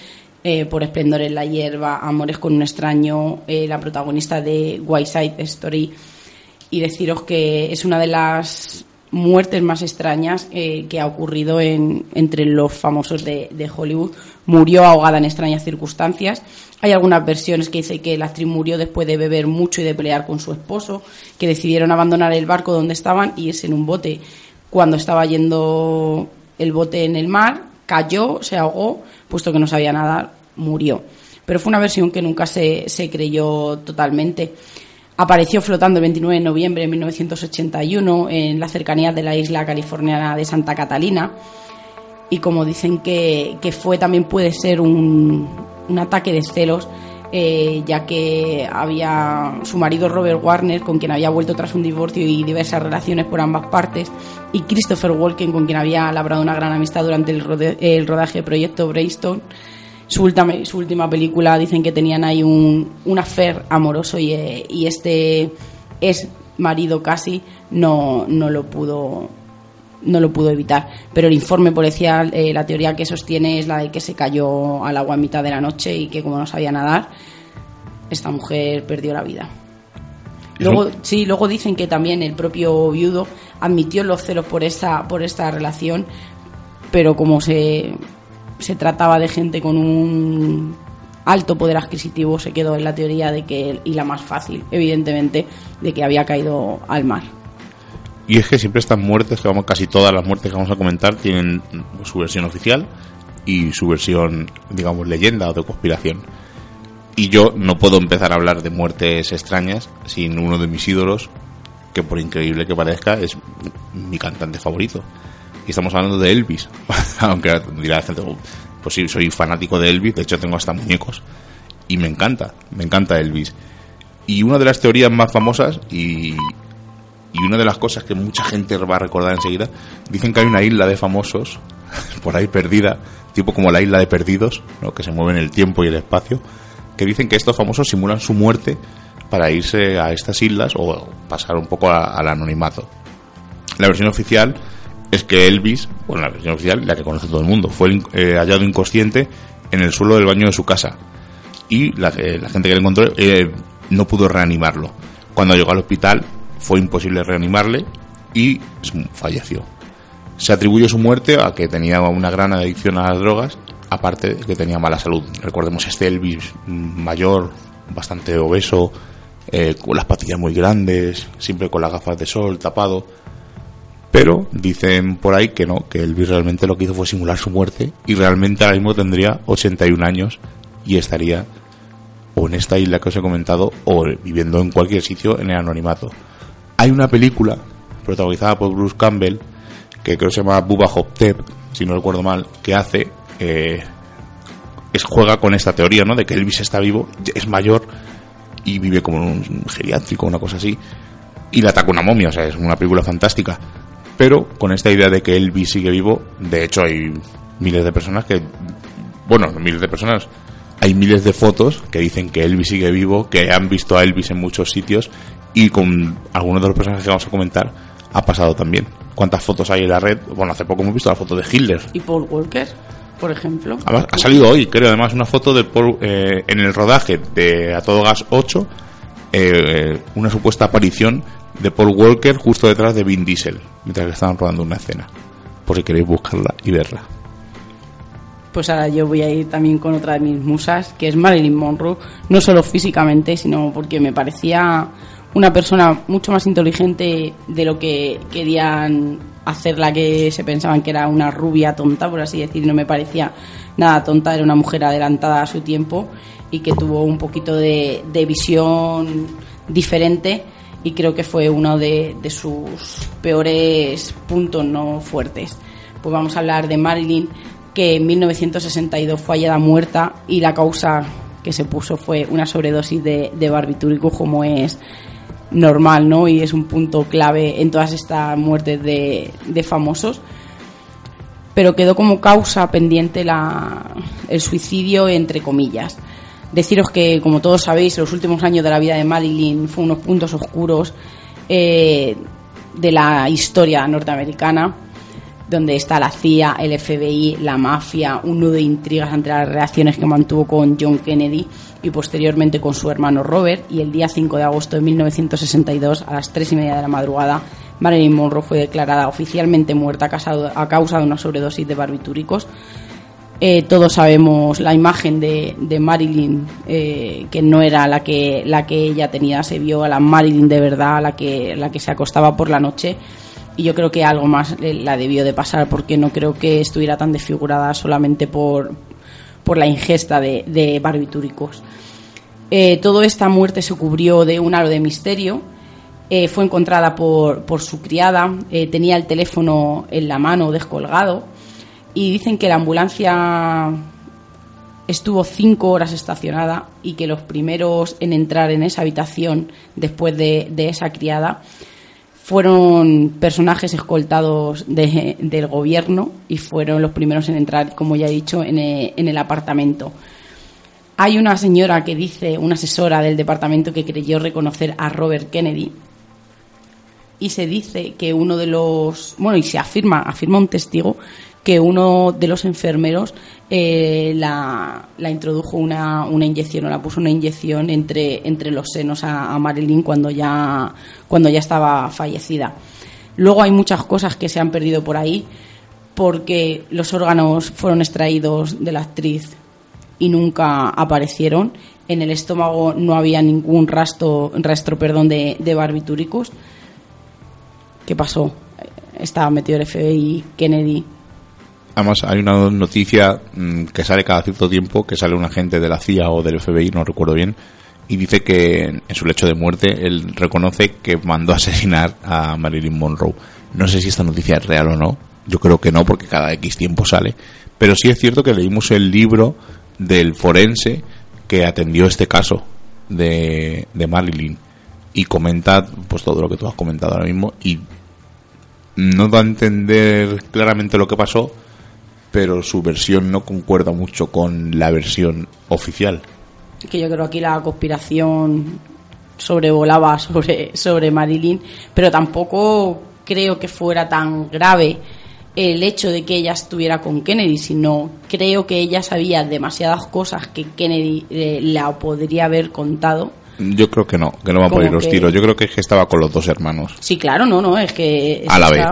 eh, por Esplendor en la hierba, Amores con un extraño, eh, la protagonista de White Side Story. Y deciros que es una de las muertes más extrañas eh, que ha ocurrido en, entre los famosos de, de, Hollywood. Murió ahogada en extrañas circunstancias. Hay algunas versiones que dicen que la actriz murió después de beber mucho y de pelear con su esposo, que decidieron abandonar el barco donde estaban y es en un bote cuando estaba yendo el bote en el mar, cayó, se ahogó, puesto que no sabía nadar, murió. Pero fue una versión que nunca se, se creyó totalmente. Apareció flotando el 29 de noviembre de 1981 en las cercanías de la isla californiana de Santa Catalina. Y como dicen que, que fue, también puede ser un, un ataque de celos eh, ya que había su marido Robert Warner, con quien había vuelto tras un divorcio y diversas relaciones por ambas partes, y Christopher Walken, con quien había labrado una gran amistad durante el, rodaje de Proyecto Braystone. Su última, película dicen que tenían ahí un, un amoroso y, eh, y este es marido casi no, no lo pudo no lo pudo evitar. Pero el informe policial, eh, la teoría que sostiene es la de que se cayó al agua en mitad de la noche y que como no sabía nadar, esta mujer perdió la vida. Luego, sí, luego dicen que también el propio viudo admitió los celos por esta, por esta relación, pero como se, se trataba de gente con un alto poder adquisitivo, se quedó en la teoría de que, y la más fácil, evidentemente, de que había caído al mar. Y es que siempre estas muertes, que vamos, casi todas las muertes que vamos a comentar, tienen su versión oficial y su versión, digamos, leyenda o de conspiración. Y yo no puedo empezar a hablar de muertes extrañas sin uno de mis ídolos, que por increíble que parezca, es mi cantante favorito. Y estamos hablando de Elvis. Aunque dirá pues sí, soy fanático de Elvis, de hecho tengo hasta muñecos. Y me encanta, me encanta Elvis. Y una de las teorías más famosas, y, y una de las cosas que mucha gente va a recordar enseguida, dicen que hay una isla de famosos por ahí perdida, tipo como la isla de perdidos, ¿no? que se mueve en el tiempo y el espacio, que dicen que estos famosos simulan su muerte para irse a estas islas o pasar un poco al anonimato. La versión oficial es que Elvis, bueno, la versión oficial, la que conoce todo el mundo, fue eh, hallado inconsciente en el suelo del baño de su casa y la, gente que le encontró eh, no pudo reanimarlo. Cuando llegó al hospital fue imposible reanimarle y falleció. Se atribuye su muerte a que tenía una gran adicción a las drogas, aparte de que tenía mala salud. Recordemos este Elvis mayor, bastante obeso, eh, con las patillas muy grandes, siempre con las gafas de sol, tapado. Pero dicen por ahí que no, que Elvis realmente lo que hizo fue simular su muerte y realmente ahora mismo tendría 81 años y estaría o en esta isla que os he comentado o viviendo en cualquier sitio en el anonimato. Hay una película protagonizada por Bruce Campbell que creo que se llama Bubba Hop-Tep, si no recuerdo mal, que hace eh, es juega con esta teoría, ¿no? De que Elvis está vivo, es mayor y vive como un geriátrico, una cosa así, y le ataca una momia, o sea, es una película fantástica. Pero con esta idea de que Elvis sigue vivo, de hecho hay miles de personas que, bueno, miles de personas, hay miles de fotos que dicen que Elvis sigue vivo, que han visto a Elvis en muchos sitios y con algunos de los personajes que vamos a comentar ha pasado también cuántas fotos hay en la red. Bueno, hace poco hemos visto la foto de Hitler. ¿Y Paul Walker, por ejemplo? ha salido hoy, creo, además, una foto de Paul, eh, en el rodaje de A Todo Gas 8, eh, una supuesta aparición de Paul Walker justo detrás de Vin Diesel, mientras que estaban rodando una escena. Por si queréis buscarla y verla. Pues ahora yo voy a ir también con otra de mis musas, que es Marilyn Monroe, no solo físicamente, sino porque me parecía una persona mucho más inteligente de lo que querían hacer la que se pensaban que era una rubia tonta, por así decir, no me parecía nada tonta, era una mujer adelantada a su tiempo y que tuvo un poquito de, visión diferente y creo que fue uno de, de, sus peores puntos no fuertes. Pues vamos a hablar de Marilyn, que en 1962 fue hallada muerta y la causa que se puso fue una sobredosis de, de barbitúrico como es normal, ¿no? Y es un punto clave en todas estas muertes de, famosos. Pero quedó como causa pendiente la, el suicidio, entre comillas. Deciros que, como todos sabéis, los últimos años de la vida de Marilyn fue unos puntos oscuros eh, de la historia norteamericana, donde está la CIA, el FBI, la mafia, un nudo de intrigas entre las relaciones que mantuvo con John Kennedy y posteriormente con su hermano Robert. Y el día 5 de agosto de 1962, a las 3 y media de la madrugada, Marilyn Monroe fue declarada oficialmente muerta a causa de una sobredosis de barbitúricos. Eh, todos sabemos la imagen de, Marilyn, eh, que no era la que, la que ella tenía, se vio a la Marilyn de verdad, la que, la que se acostaba por la noche. Y yo creo que algo más la debió de pasar, porque no creo que estuviera tan desfigurada solamente por, por la ingesta de, barbitúricos. Eh, toda esta muerte se cubrió de un halo de misterio. Eh, fue encontrada por, por su criada, eh, tenía el teléfono en la mano descolgado y dicen que la ambulancia estuvo cinco horas estacionada y que los primeros en entrar en esa habitación después de, de esa criada fueron personajes escoltados del gobierno y fueron los primeros en entrar, como ya he dicho, en el, apartamento. Hay una señora que dice, una asesora del departamento, que creyó reconocer a Robert Kennedy. Y se dice que uno de los. Bueno, y se afirma, afirma un testigo, que uno de los enfermeros eh, la, introdujo una, una, inyección o la puso una inyección entre, entre los senos a, Marilyn cuando ya, cuando ya estaba fallecida. Luego hay muchas cosas que se han perdido por ahí porque los órganos fueron extraídos de la actriz y nunca aparecieron. En el estómago no había ningún rastro, rastro perdón, de, de barbitúricos. ¿Qué pasó? Estaba metido el FBI, Kennedy Además, hay una noticia mm, que sale cada cierto tiempo, que sale un agente de la CIA o del FBI, no recuerdo bien, y dice que en su lecho de muerte él reconoce que mandó a asesinar a Marilyn Monroe. No sé si esta noticia es real o no, yo creo que no, porque cada X tiempo sale, pero sí es cierto que leímos el libro del forense que atendió este caso de, Marilyn y comenta pues todo lo que tú has comentado ahora mismo y no da a entender claramente lo que pasó, pero su versión no concuerda mucho con la versión oficial. Que yo creo aquí la conspiración sobrevolaba sobre, sobre Marilyn, pero tampoco creo que fuera tan grave el hecho de que ella estuviera con Kennedy, sino creo que ella sabía demasiadas cosas que Kennedy eh, la podría haber contado. Yo creo que no, que no va a poner los tiros. Yo creo que, es que estaba con los dos hermanos. Sí, claro, no, no, es que... a la vez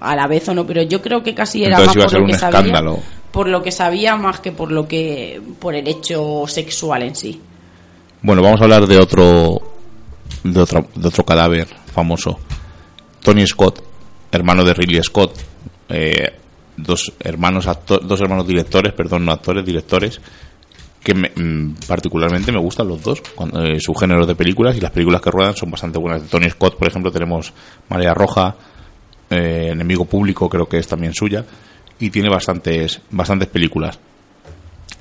a la vez o no, pero yo creo que casi era Entonces más por lo un que sabía, escándalo. por lo que sabía más que por lo que por el hecho sexual en sí. Bueno, vamos a hablar de otro de otro de otro cadáver famoso. Tony Scott, hermano de Ridley Scott, eh, dos hermanos acto- dos hermanos directores, perdón, no actores, directores que me- mm, particularmente me gustan los dos, cuando, eh, su género de películas y las películas que ruedan son bastante buenas. De Tony Scott, por ejemplo, tenemos Marea Roja, eh, Enemigo Público, creo que es también suya, y tiene bastantes, bastantes películas.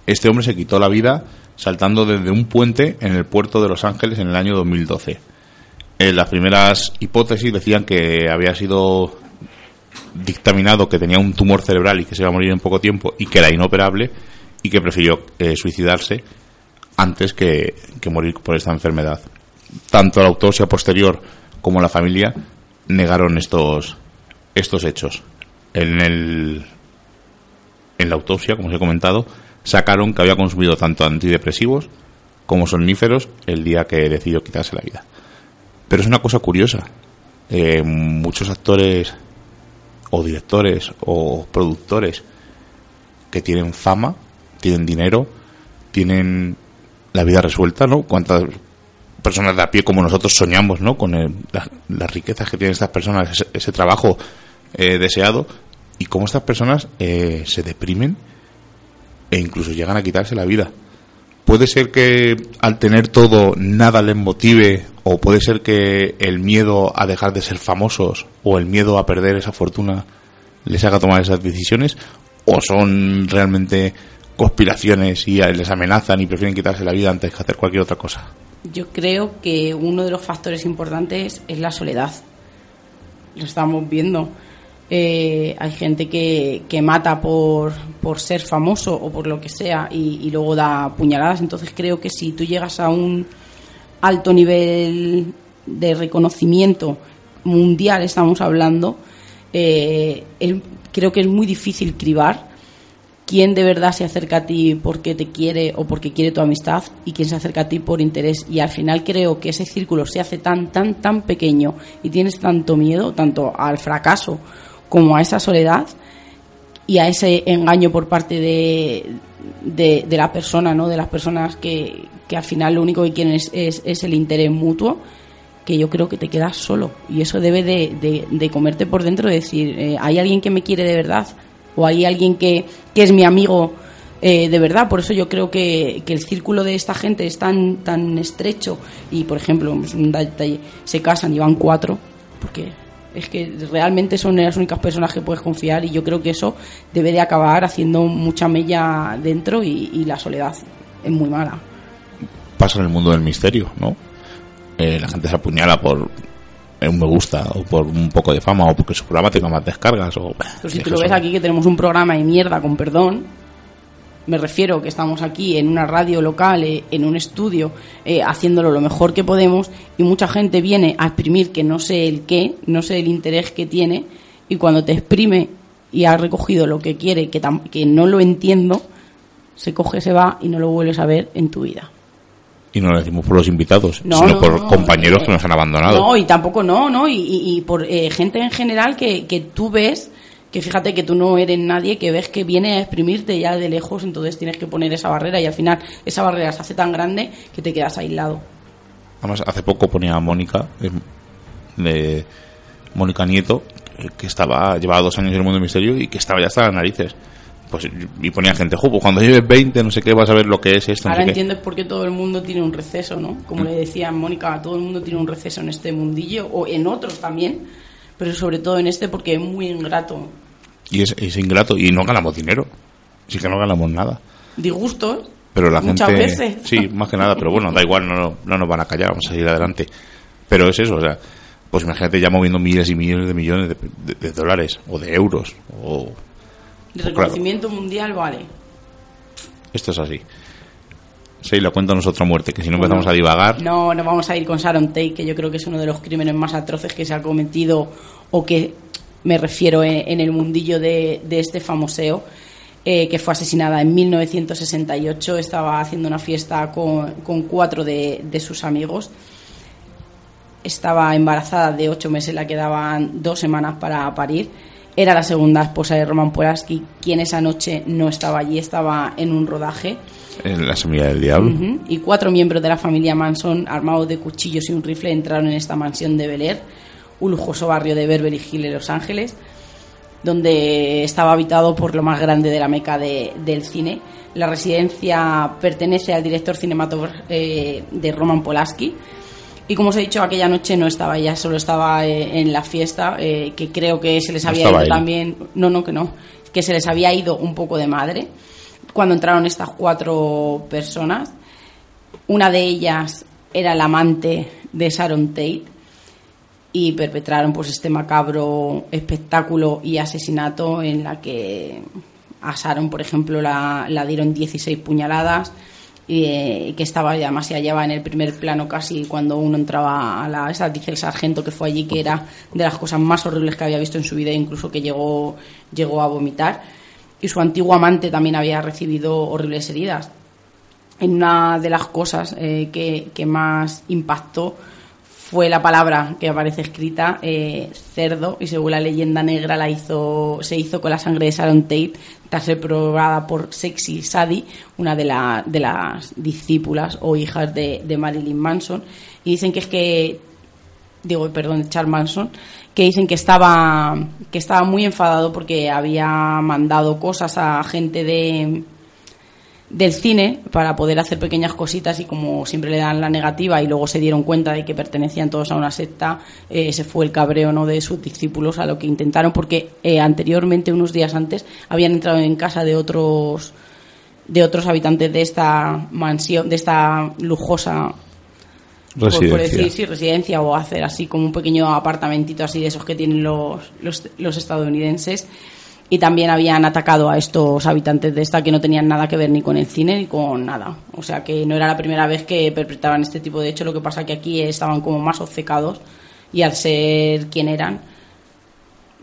Este hombre se quitó la vida saltando desde un puente en el puerto de Los Ángeles en el año 2012. Eh, las primeras hipótesis decían que había sido dictaminado que tenía un tumor cerebral y que se iba a morir en poco tiempo y que era inoperable y que prefirió eh, suicidarse antes que, que morir por esta enfermedad. Tanto la autopsia posterior como la familia negaron estos, estos hechos. En, el, en la autopsia, como os he comentado, sacaron que había consumido tanto antidepresivos como somníferos el día que decidió quitarse la vida. Pero es una cosa curiosa. Eh, muchos actores o directores o productores que tienen fama, tienen dinero, tienen la vida resuelta, ¿no? Cuántas personas de a pie como nosotros soñamos, ¿no? Con el- la- las riquezas que tienen estas personas, ese, ese trabajo eh, deseado, y cómo estas personas eh, se deprimen e incluso llegan a quitarse la vida. Puede ser que al tener todo nada les motive o puede ser que el miedo a dejar de ser famosos o el miedo a perder esa fortuna les haga tomar esas decisiones o son realmente conspiraciones y les amenazan y prefieren quitarse la vida antes que hacer cualquier otra cosa. Yo creo que uno de los factores importantes es la soledad. Lo estamos viendo. Eh, hay gente que, que mata por, por ser famoso o por lo que sea y, luego da puñaladas. Entonces creo que si tú llegas a un alto nivel de reconocimiento mundial, estamos hablando, eh, creo que es muy difícil cribar quién de verdad se acerca a ti porque te quiere o porque quiere tu amistad y quién se acerca a ti por interés. Y al final creo que ese círculo se hace tan, tan, tan pequeño y tienes tanto miedo, tanto al fracaso como a esa soledad y a ese engaño por parte de, de, de la persona, ¿no? De las personas que, que al final lo único que quieren es, es, es el interés mutuo que yo creo que te quedas solo. Y eso debe de, de- de comerte por dentro de decir eh, hay alguien que me quiere de verdad o hay alguien que, que es mi amigo eh, de verdad por eso yo creo que, que el círculo de esta gente es tan tan estrecho. Y por ejemplo se casan y van cuatro porque es que realmente son las únicas personas que puedes confiar y yo creo que eso debe de acabar haciendo mucha mella dentro y, y la soledad es muy mala Pasa en el mundo del misterio, ¿no? Eh, la gente se apuñala por un me gusta o por un poco de fama o porque su programa tenga más descargas o Pero si tú lo ves aquí que tenemos un programa de mierda, con perdón, me refiero que estamos aquí en una radio local, eh, en un estudio, eh, haciéndolo lo mejor que podemos y mucha gente viene a exprimir que no sé el qué, no sé el interés que tiene y cuando te exprime y ha recogido lo que quiere, que, tam- que no lo entiendo, se coge, se va y no lo vuelves a ver en tu vida. y no lo decimos por los invitados, No, sino no, por no, compañeros eh, que nos han abandonado. No, y tampoco no, ¿no? Y, y- y por eh, gente en general que, que tú ves, que fíjate que tú no eres nadie, que ves que viene a exprimirte ya de lejos, entonces tienes que poner esa barrera y al final esa barrera se hace tan grande que te quedas aislado. Además, hace poco ponía a Mónica, eh, de Mónica Nieto, eh, que estaba llevaba dos años en el mundo del misterio y que estaba ya hasta las narices. Pues, y ponía gente, "Jo, pues cuando lleves 20, no sé qué, vas a ver lo que es esto. no Ahora sé qué". entiendes por qué todo el mundo tiene un receso, ¿no? Como le decía Mónica, todo el mundo tiene un receso en este mundillo, o en otros también, pero sobre todo en este porque es muy ingrato. Y es, es ingrato y no ganamos dinero. Sí que no ganamos nada. Disgustos, Pero la muchas gente. veces. Sí, más que nada, pero bueno, da igual, no, no nos van a callar, vamos a seguir adelante. Pero es eso, o sea, pues imagínate ya moviendo miles y millones de millones de, de- de dólares o de euros. o De Claro. reconocimiento mundial, vale. Esto es así. Seila, cuéntanos otra muerte, que si no empezamos a divagar. No, no vamos a ir con Sharon Tate, que yo creo que es uno de los crímenes más atroces que se ha cometido o que me refiero en, en el mundillo de, de este famoseo, eh, que fue asesinada en 1968. Estaba haciendo una fiesta con, con cuatro de, de sus amigos. Estaba embarazada de ocho meses, la quedaban dos semanas para parir. era la segunda esposa de Roman Polanski, quien esa noche no estaba allí, estaba en un rodaje. En la semilla del diablo. Y cuatro miembros de la familia Manson, armados de cuchillos y un rifle, entraron en esta mansión de Bel Air, un lujoso barrio de Beverly Hills, en Los Ángeles, donde estaba habitado por lo más grande de la meca de- del cine. La residencia pertenece al director cinematográfico eh, de Roman Polanski. Y como os he dicho, aquella noche no estaba ella, solo estaba eh, en la fiesta, eh, que creo que se les había ido también. No, no, que no. Que se les había ido un poco de madre cuando entraron estas cuatro personas. Una de ellas era la amante de Sharon Tate y perpetraron pues este macabro espectáculo y asesinato en la que a Sharon, por ejemplo, la, la dieron 16 puñaladas y eh, que estaba y además se hallaba en el primer plano casi cuando uno entraba a la esa dice el sargento que fue allí que era de las cosas más horribles que había visto en su vida incluso que llegó llegó a vomitar. Y su antiguo amante también había recibido horribles heridas. En una de las cosas eh, que, que más impactó fue la palabra que aparece escrita eh, cerdo y según la leyenda negra la hizo se hizo con la sangre de Sharon Tate tras ser probada por Sexy Sadie una de, la- de las discípulas o hijas de, Marilyn Manson. Y dicen que es que digo, perdón, Charles Manson, que dicen que estaba, que estaba muy enfadado porque había mandado cosas a gente de del cine para poder hacer pequeñas cositas y como siempre le dan la negativa y luego se dieron cuenta de que pertenecían todos a una secta, eh, se fue el cabreo no de sus discípulos a lo que intentaron porque eh, anteriormente, unos días antes, habían entrado en casa de otros de otros habitantes de esta mansión, de esta lujosa por, por Residencia. decir sí, residencia o hacer así como un pequeño apartamentito así de esos que tienen los, los, los estadounidenses y también habían atacado a estos habitantes de esta que no tenían nada que ver ni con el cine ni con nada o sea que no era la primera vez que perpetraban este tipo de hecho lo que pasa que aquí estaban como más obcecados y al ser quien eran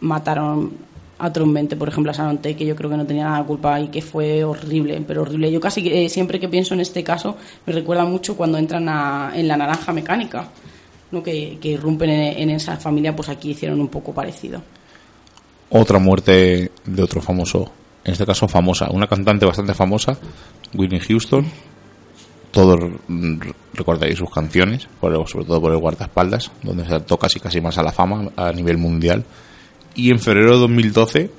mataron a otro mente, por ejemplo a Sharon Tate, que yo creo que no tenía nada de culpa y que fue horrible, pero horrible. Yo casi eh, siempre que pienso en este caso me recuerda mucho cuando entran a- en la naranja mecánica, ¿no? que, que irrumpen en, en esa familia, pues aquí hicieron un poco parecido. Otra muerte de otro famoso, en este caso famosa, una cantante bastante famosa, Whitney Houston. Todos recordaréis sus canciones, sobre todo por el guardaespaldas, donde se saltó casi casi más a la fama a nivel mundial. Y en febrero de 2012,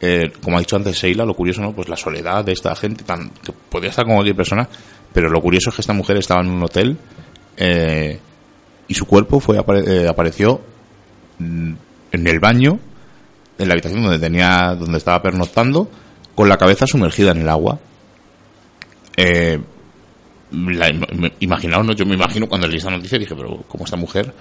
eh, como ha dicho antes Sheila, lo curioso, ¿no? Pues la soledad de esta gente, tan, que podría estar con cualquier persona, pero lo curioso es que esta mujer estaba en un hotel eh, y su cuerpo fue apare- eh, apareció mm, en el baño en la habitación donde tenía donde estaba pernoctando con la cabeza sumergida en el agua. Eh, imaginaos no yo me imagino cuando leí esta noticia dije pero como esta mujer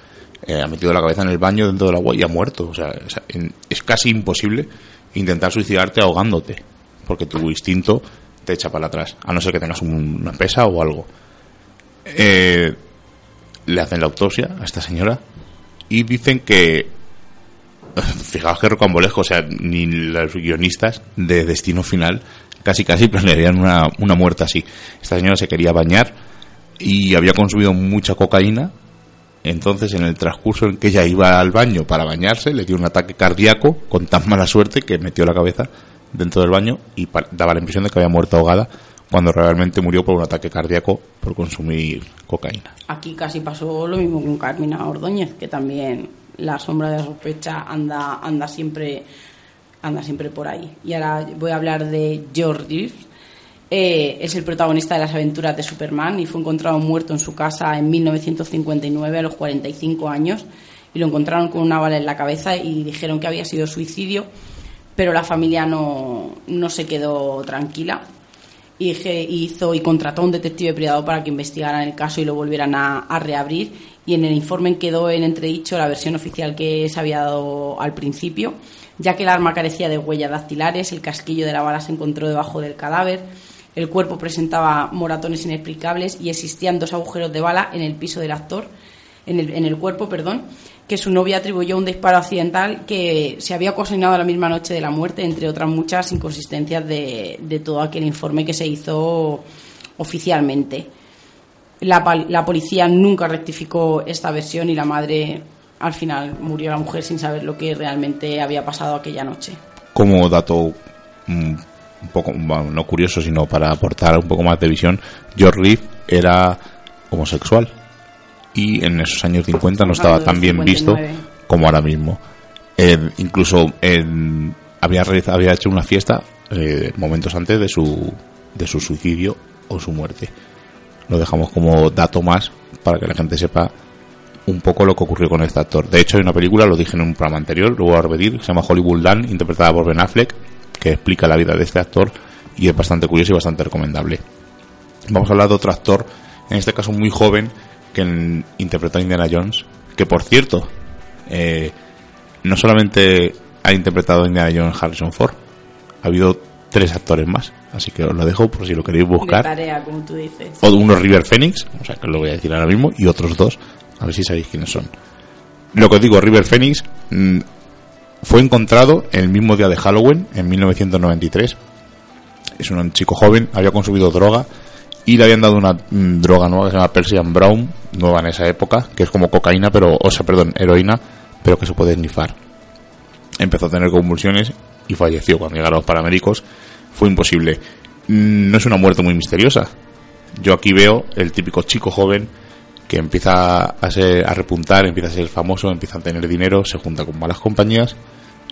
eh, ha metido la cabeza en el baño dentro del agua y ha muerto o sea, sea, en- es casi imposible intentar suicidarte ahogándote porque tu instinto te echa para atrás a no ser que tengas un- una pesa o algo. Eh, le hacen la autopsia a esta señora y dicen que fijaos que rocambolesco, o sea, ni los guionistas de Destino Final casi casi planearían una, una muerte así. Esta señora se quería bañar y había consumido mucha cocaína, entonces en el transcurso en que ella iba al baño para bañarse, le dio un ataque cardíaco con tan mala suerte que metió la cabeza dentro del baño y daba la impresión de que había muerto ahogada cuando realmente murió por un ataque cardíaco por consumir cocaína. Aquí casi pasó lo mismo con Carmina Ordóñez, que también la sombra de la sospecha anda, anda siempre anda siempre por ahí. Y ahora voy a hablar de Reeves. Eh, es el protagonista de las aventuras de Superman y fue encontrado muerto en su casa en 1959 a los 45 años y lo encontraron con una bala en la cabeza y dijeron que había sido suicidio, pero la familia no, no se quedó tranquila y hizo y contrató a un detective privado para que investigaran el caso y lo volvieran a reabrir y en el informe quedó en entredicho la versión oficial que se había dado al principio ya que el arma carecía de huellas dactilares el casquillo de la bala se encontró debajo del cadáver el cuerpo presentaba moratones inexplicables y existían dos agujeros de bala en el piso del actor en el, cuerpo, perdón, que su novia atribuyó un disparo accidental que se había ocasionado la misma noche de la muerte, entre otras muchas inconsistencias de todo aquel informe que se hizo oficialmente. La, la policía nunca rectificó esta versión y la madre al final murió la mujer sin saber lo que realmente había pasado aquella noche. Como dato mm, un poco, bueno, no curioso, sino para aportar un poco más de visión, George Reeve era homosexual y en esos años 50 no estaba tan bien visto como ahora mismo. incluso había, había hecho una fiesta eh, momentos antes de su, de su suicidio o su muerte. Lo dejamos como dato más para que la gente sepa un poco lo que ocurrió con este actor. De hecho, hay una película, lo dije en un programa anterior, lo voy a repetir, se llama Hollywood Dan, interpretada por Ben Affleck, que explica la vida de este actor y es bastante curioso y bastante recomendable. Vamos a hablar de otro actor, en este caso muy joven, que interpretó a Indiana Jones, que por cierto, eh, no solamente ha interpretado a Indiana Jones Harrison Ford, ha habido tres actores más, así que os lo dejo por si lo queréis buscar. tarea, como tú dices. O uno River Phoenix, o sea que os lo voy a decir ahora mismo, y otros dos, a ver si sabéis quiénes son. Lo que os digo, River Phoenix mm, fue encontrado el mismo día de Halloween, en 1993. Es un chico joven, había consumido droga y le habían dado una mm, droga nueva que se llama Persian Brown, nueva en esa época, que es como cocaína, pero, o sea, perdón, heroína, pero que se puede snifar. Empezó a tener convulsiones y falleció cuando llegaron los paramédicos. Fue imposible. Mm, no es una muerte muy misteriosa. Yo aquí veo el típico chico joven que empieza a, ser, a repuntar, empieza a ser famoso, empieza a tener dinero, se junta con malas compañías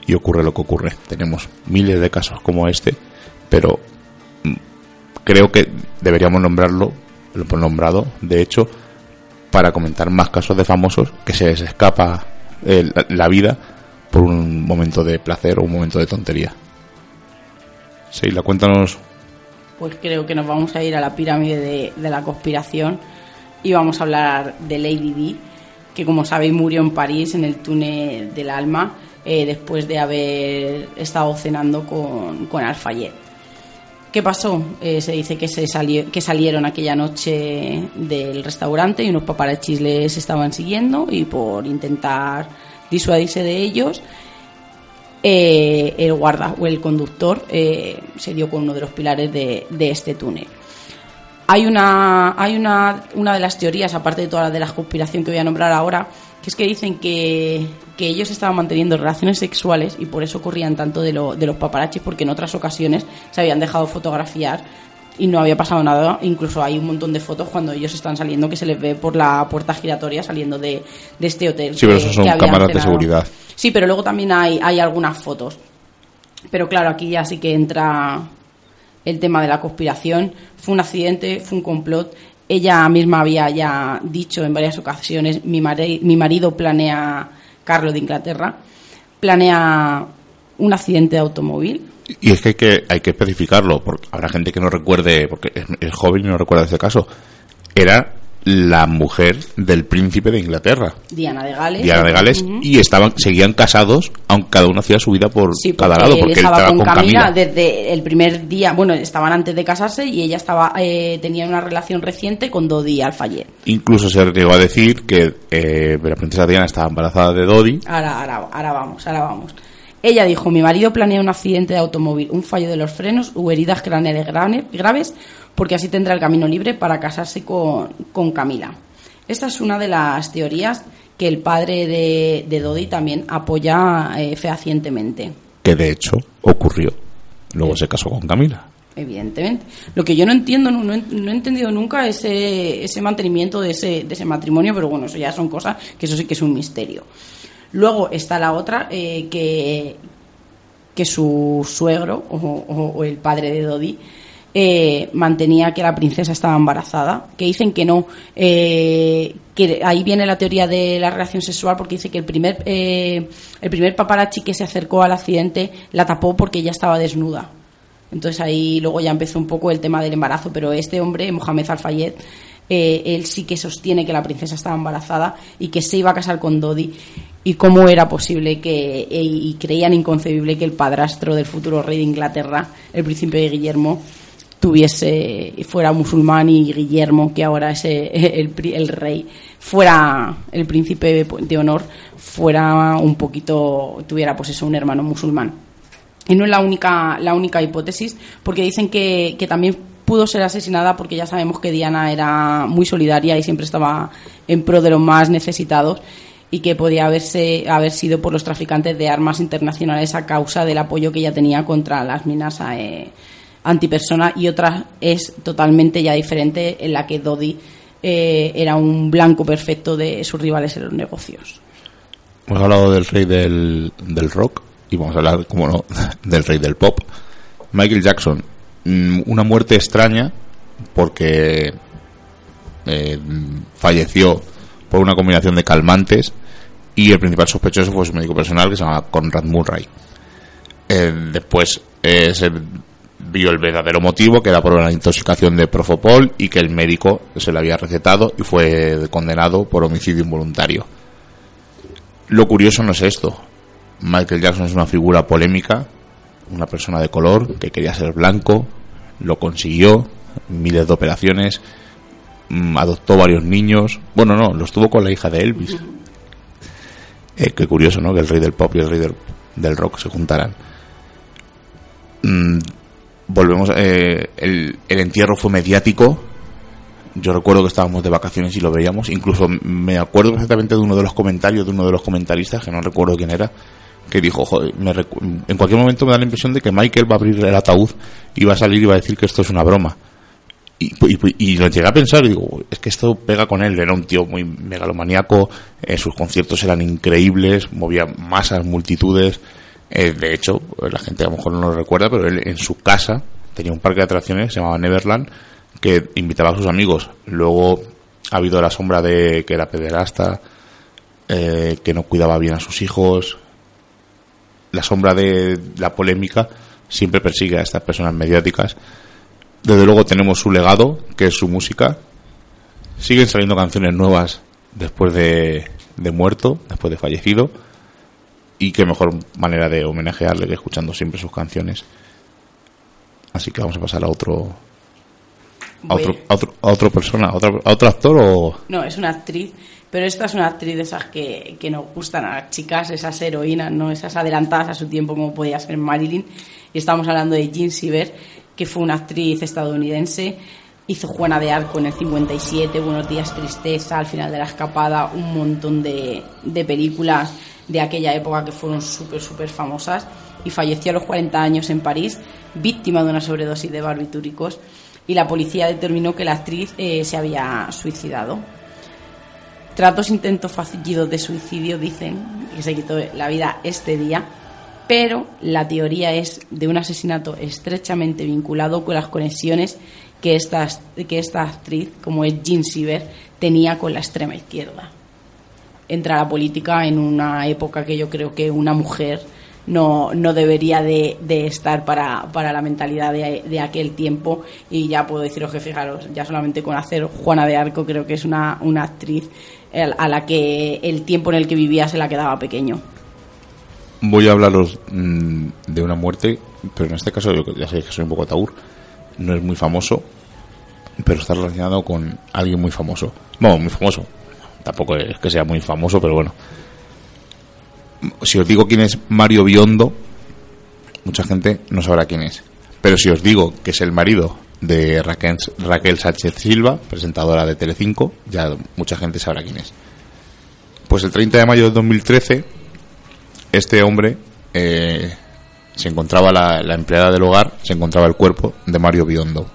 y ocurre lo que ocurre. Tenemos miles de casos como este, pero mm, creo que deberíamos nombrarlo, lo hemos nombrado, de hecho, para comentar más casos de famosos que se les escapa eh, la, vida por un momento de placer o un momento de tontería. La cuéntanos. Pues creo que nos vamos a ir a la pirámide de, la conspiración y vamos a hablar de Lady Di, que como sabéis murió en París en el túnel del alma eh, después de haber estado cenando con, con Alfayet. ¿Qué pasó? Eh, se dice que, se que salieron aquella noche del restaurante y unos paparachis les estaban siguiendo y por intentar disuadirse de ellos, eh, el guarda o el conductor eh, se dio con uno de los pilares de, este túnel. Hay una, hay una, una de las teorías, aparte de todas las de la conspiración que voy a nombrar ahora, que es que dicen que, que ellos estaban manteniendo relaciones sexuales y por eso corrían tanto de, lo, de los paparachis, porque en otras ocasiones se habían dejado fotografiar y no había pasado nada. Incluso hay un montón de fotos cuando ellos están saliendo que se les ve por la puerta giratoria saliendo de, de este hotel. Sí, pero eso son cámaras de seguridad. Sí, pero luego también hay, hay algunas fotos. Pero claro, aquí ya sí que entra el tema de la conspiración. Fue un accidente, fue un complot ella misma había ya dicho en varias ocasiones, mi, mi marido planea, Carlos de Inglaterra, planea un accidente de automóvil. Y es que hay que, hay que especificarlo, porque habrá gente que no recuerde, porque es joven y no recuerda ese caso. Era la mujer del príncipe de Inglaterra. Diana de Gales. Diana de Gales. Y estaban, seguían casados, aunque cada uno hacía su vida por cada lado. Porque él estaba, con, Camila, desde el primer día. Bueno, estaban antes de casarse y ella estaba eh, tenía una relación reciente con Dodi Alfayet. Incluso se llegó a decir que eh, la princesa Diana estaba embarazada de Dodi. Ahora, ahora, ahora vamos, ahora vamos. Ella dijo, mi marido planea un accidente de automóvil, un fallo de los frenos u heridas craneales graves porque así tendrá el camino libre para casarse con, Camila. Esta es una de las teorías que el padre de, de Dodi también apoya eh, fehacientemente. Que de hecho ocurrió. Luego se casó con Camila. Evidentemente. Lo que yo no entiendo, no, no, he entendido nunca ese, ese mantenimiento de ese, de ese matrimonio, pero bueno, eso ya son cosas que eso sí que es un misterio. Luego está la otra, eh, que, que su suegro o el padre de Dodi eh, mantenía que la princesa estaba embarazada, que dicen que no, eh, que ahí viene la teoría de la relación sexual porque dice que el primer, eh, el primer paparazzi que se acercó al accidente la tapó porque ella estaba desnuda. Entonces ahí luego ya empezó un poco el tema del embarazo, pero este hombre, Mohamed Al-Fayed, él sí que sostiene que la princesa estaba embarazada y que se iba a casar con Dodi. Y cómo era posible que, y creían inconcebible que el padrastro del futuro rey de Inglaterra, el príncipe Guillermo, tuviese fuera musulmán y Guillermo que ahora es eh, el, el, rey fuera el príncipe de honor fuera un poquito tuviera pues eso un hermano musulmán y no es la única la única hipótesis porque dicen que, que también pudo ser asesinada porque ya sabemos que Diana era muy solidaria y siempre estaba en pro de los más necesitados y que podía haberse, haber sido por los traficantes de armas internacionales a causa del apoyo que ella tenía contra las minas eh, antipersona y otra es totalmente ya diferente en la que Dodi eh, era un blanco perfecto de sus rivales en los negocios. Hemos hablado del rey del, del rock y vamos a hablar, como no, del rey del pop. Michael Jackson, mm, una muerte extraña porque eh, falleció por una combinación de calmantes y el principal sospechoso fue su médico personal que se llama Conrad Murray. Eh, después eh, se vio el verdadero motivo, que era por una intoxicación de Profopol y que el médico se le había recetado y fue condenado por homicidio involuntario. Lo curioso no es esto. Michael Jackson es una figura polémica, una persona de color que quería ser blanco, lo consiguió, miles de operaciones, mm, adoptó varios niños. Bueno, no, los tuvo con la hija de Elvis. Eh, qué curioso, ¿no? Que el rey del pop y el rey del, rock se juntaran. Mm, volvemos, eh, el, entierro fue mediático. Yo recuerdo que estábamos de vacaciones y lo veíamos. Incluso me acuerdo perfectamente de uno de los comentarios de uno de los comentaristas, que no recuerdo quién era, que dijo, en cualquier momento me da la impresión de que Michael va a abrir el ataúd y va a salir y va a decir que esto es una broma. Y, y, lo llegué a pensar y digo, es que esto pega con él, era un tío muy megalomaniaco, eh, sus conciertos eran increíbles, movía masas, multitudes, eh, de hecho, la gente a lo mejor no lo recuerda, pero él en su casa tenía un parque de atracciones que se llamaba Neverland, que invitaba a sus amigos. Luego ha habido la sombra de que era pederasta, eh, que no cuidaba bien a sus hijos. La sombra de la polémica siempre persigue a estas personas mediáticas desde luego tenemos su legado, que es su música. Siguen saliendo canciones nuevas después de, muerto, después de fallecido. Y qué mejor manera de homenajearle que escuchando siempre sus canciones. Así que vamos a pasar a otro a otro, a otro, persona, a otro, a otro, actor o... No, es una actriz, pero esta es una actriz de esas que, que nos gustan a las chicas, esas heroínas, no esas adelantadas a su tiempo como podía ser Marilyn. Y estamos hablando de Jean Siever, que fue una actriz estadounidense. Hizo Juana de Arco en el 57, Buenos días, Tristeza, Al final de la escapada, un montón de, de películas de aquella época que fueron súper, súper famosas. Y falleció a los 40 años en París, víctima de una sobredosis de barbitúricos. Y la policía determinó que la actriz eh, se había suicidado. Tratos intentos fallidos de suicidio dicen que se quitó la vida este día pero la teoría es de un asesinato estrechamente vinculado con las conexiones que esta, que esta actriz, como es Jean Siever, tenía con la extrema izquierda. Entra a la política en una época que yo creo que una mujer no, no debería de, estar para, la mentalidad de, aquel tiempo y ya puedo deciros que fijaros, ya solamente con hacer Juana de Arco creo que es una, una actriz a la que el tiempo en el que vivía se la quedaba pequeño voy a hablaros mm, de una muerte, pero en este caso ya sé que soy un poco taur, no es muy famoso, pero está relacionado con alguien muy famoso. Bueno, muy famoso. Tampoco es que sea muy famoso, pero bueno. Si os digo quién es Mario Biondo, mucha gente no sabrá quién es. Pero si os digo que es el marido de Raquel, Raquel Sánchez Silva, presentadora de Telecinco, ya mucha gente sabrá quién es. Pues el 30 de mayo de 2013 este hombre eh, se encontraba la, empleada del hogar, se encontraba el cuerpo de Mario Biondo.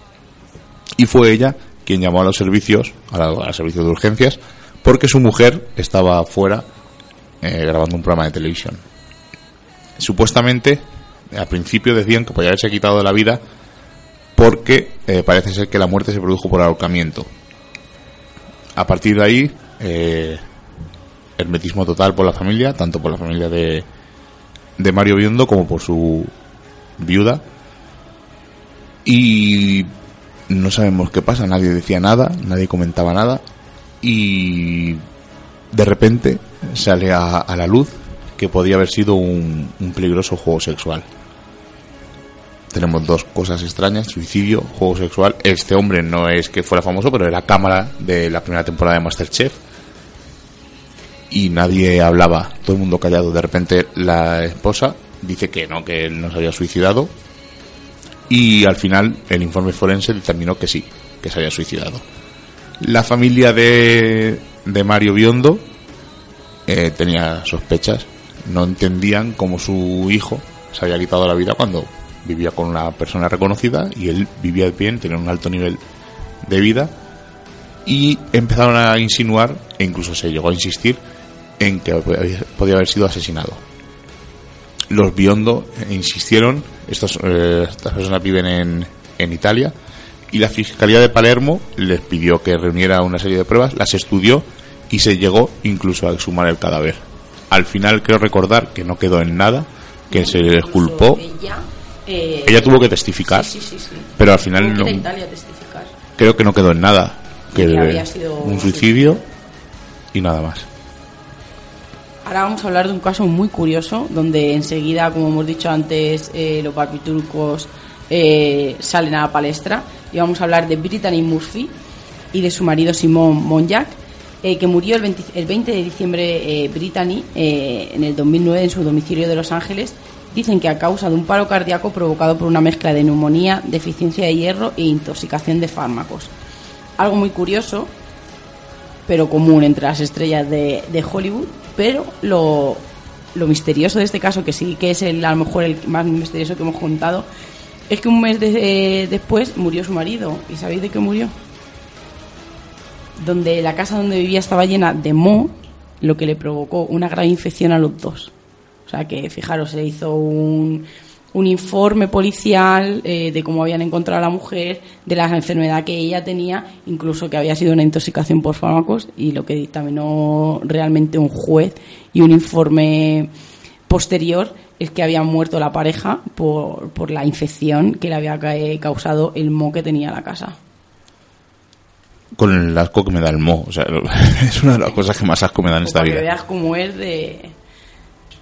Y fue ella quien llamó a los servicios, al servicio de urgencias, porque su mujer estaba fuera eh, grabando un programa de televisión. Supuestamente, al principio decían que podía haberse quitado la vida porque eh, parece ser que la muerte se produjo por ahorcamiento. A partir de ahí, hermetismo total por la familia, tanto por la familia de, de Mario Biondo como por su viuda. Y no sabemos qué pasa, nadie decía nada, nadie comentaba nada. Y de repente sale a, la luz que podía haber sido un, un peligroso juego sexual. Tenemos dos cosas extrañas, suicidio, juego sexual. Este hombre no es que fuera famoso, pero era cámara de la primera temporada de Masterchef y nadie hablaba, todo el mundo callado. De repente la esposa dice que no, que él no se había suicidado y al final el informe forense determinó que sí, que se había suicidado. La familia de, de Mario Biondo eh, tenía sospechas. No entendían cómo su hijo se había quitado la vida cuando vivía con una persona reconocida y él vivía bien, tenía un alto nivel de vida y empezaron a insinuar e incluso se llegó a insistir en que podía haber sido asesinado. Los Biondo insistieron, estos, eh, estas personas viven en, en Italia, y la Fiscalía de Palermo les pidió que reuniera una serie de pruebas, las estudió y se llegó incluso a exhumar el cadáver. Al final creo recordar que no quedó en nada, que se les culpó. Eh, ella, tuvo que testificar, pero al final no. Creo que no quedó en nada, que un suicidio y nada más. Ahora vamos a hablar de un caso muy curioso, donde enseguida, como hemos dicho antes, eh, los barbiturcos eh, salen a la palestra. Y vamos a hablar de Brittany Murphy y de su marido Simón Monjack, eh, que murió el 20, de diciembre eh, Brittany en el 2009 en su domicilio de Los Ángeles. Dicen que a causa de un paro cardíaco provocado por una mezcla de neumonía, deficiencia de hierro e intoxicación de fármacos. Algo muy curioso, pero común entre las estrellas de, Hollywood, pero lo, lo, misterioso de este caso, que sí que es el, a lo mejor el más misterioso que hemos contado, es que un mes eh, después murió su marido. ¿Y sabéis de qué murió? Donde la casa donde vivía estaba llena de moho, lo que le provocó una gran infección a los dos. O sea que, fijaros, se hizo un, un informe policial eh, de cómo habían encontrado a la mujer, de la enfermedad que ella tenía, incluso que había sido una intoxicación por fármacos, y lo que dictaminó realmente un juez y un informe posterior es que había muerto la pareja por, por la infección que le había causado el mo que tenía la casa. Con el asco que me da el mo, o sea, es una de las cosas que más asco me da en esta vida. Que veas cómo es de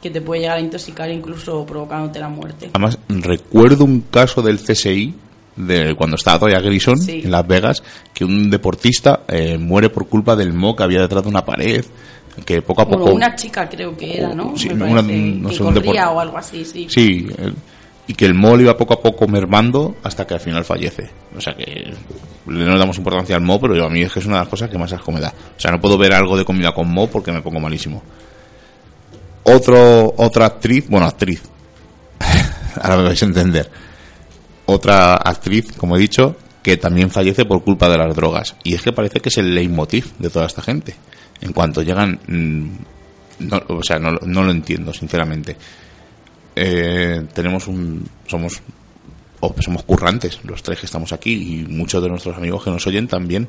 que te puede llegar a intoxicar incluso provocándote la muerte. Además, recuerdo un caso del CSI de cuando estaba todavía Grison en Las Vegas, que un deportista eh, muere por culpa del mo que había detrás de una pared que poco a poco... una chica creo que era, ¿no? Sí, una, no sé, un o algo así, sí. Sí, y que el mo iba poco a poco mermando hasta que al final fallece. O sea que no le damos importancia al mo, pero a mí es que es una de las cosas que más asco me da. O sea, no puedo ver algo de comida con mo porque me pongo malísimo. Otro, otra actriz, bueno, actriz, ahora me vais a entender. Otra actriz, como he dicho, que también fallece por culpa de las drogas. Y es que parece que es el leitmotiv de toda esta gente en cuanto llegan, mm, o sea, no, no, lo entiendo, sinceramente. Eh, tenemos un, somos, somos currantes, los tres que estamos aquí, y muchos de nuestros amigos que nos oyen también,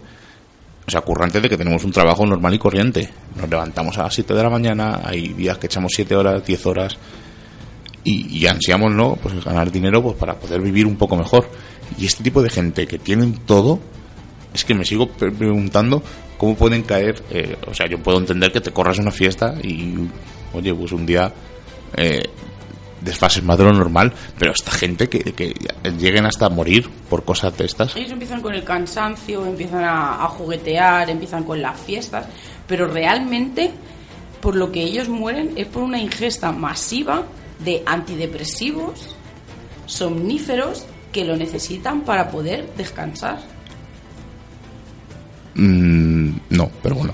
o sea, currantes de que tenemos un trabajo normal y corriente. Nos levantamos a las 7 de la mañana, hay días que echamos 7 horas, 10 horas, y, y, ansiamos, ¿no? Pues ganar dinero pues para poder vivir un poco mejor. Y este tipo de gente que tienen todo, es que me sigo preguntando cómo pueden caer. Eh, o sea, yo puedo entender que te corras una fiesta y, oye, pues un día eh, desfases más de lo normal, pero esta gente que, que lleguen hasta morir por cosas de estas. Ellos empiezan con el cansancio, empiezan a, a juguetear, empiezan con las fiestas, pero realmente por lo que ellos mueren es por una ingesta masiva de antidepresivos, somníferos que lo necesitan para poder descansar. Mm, no, pero bueno.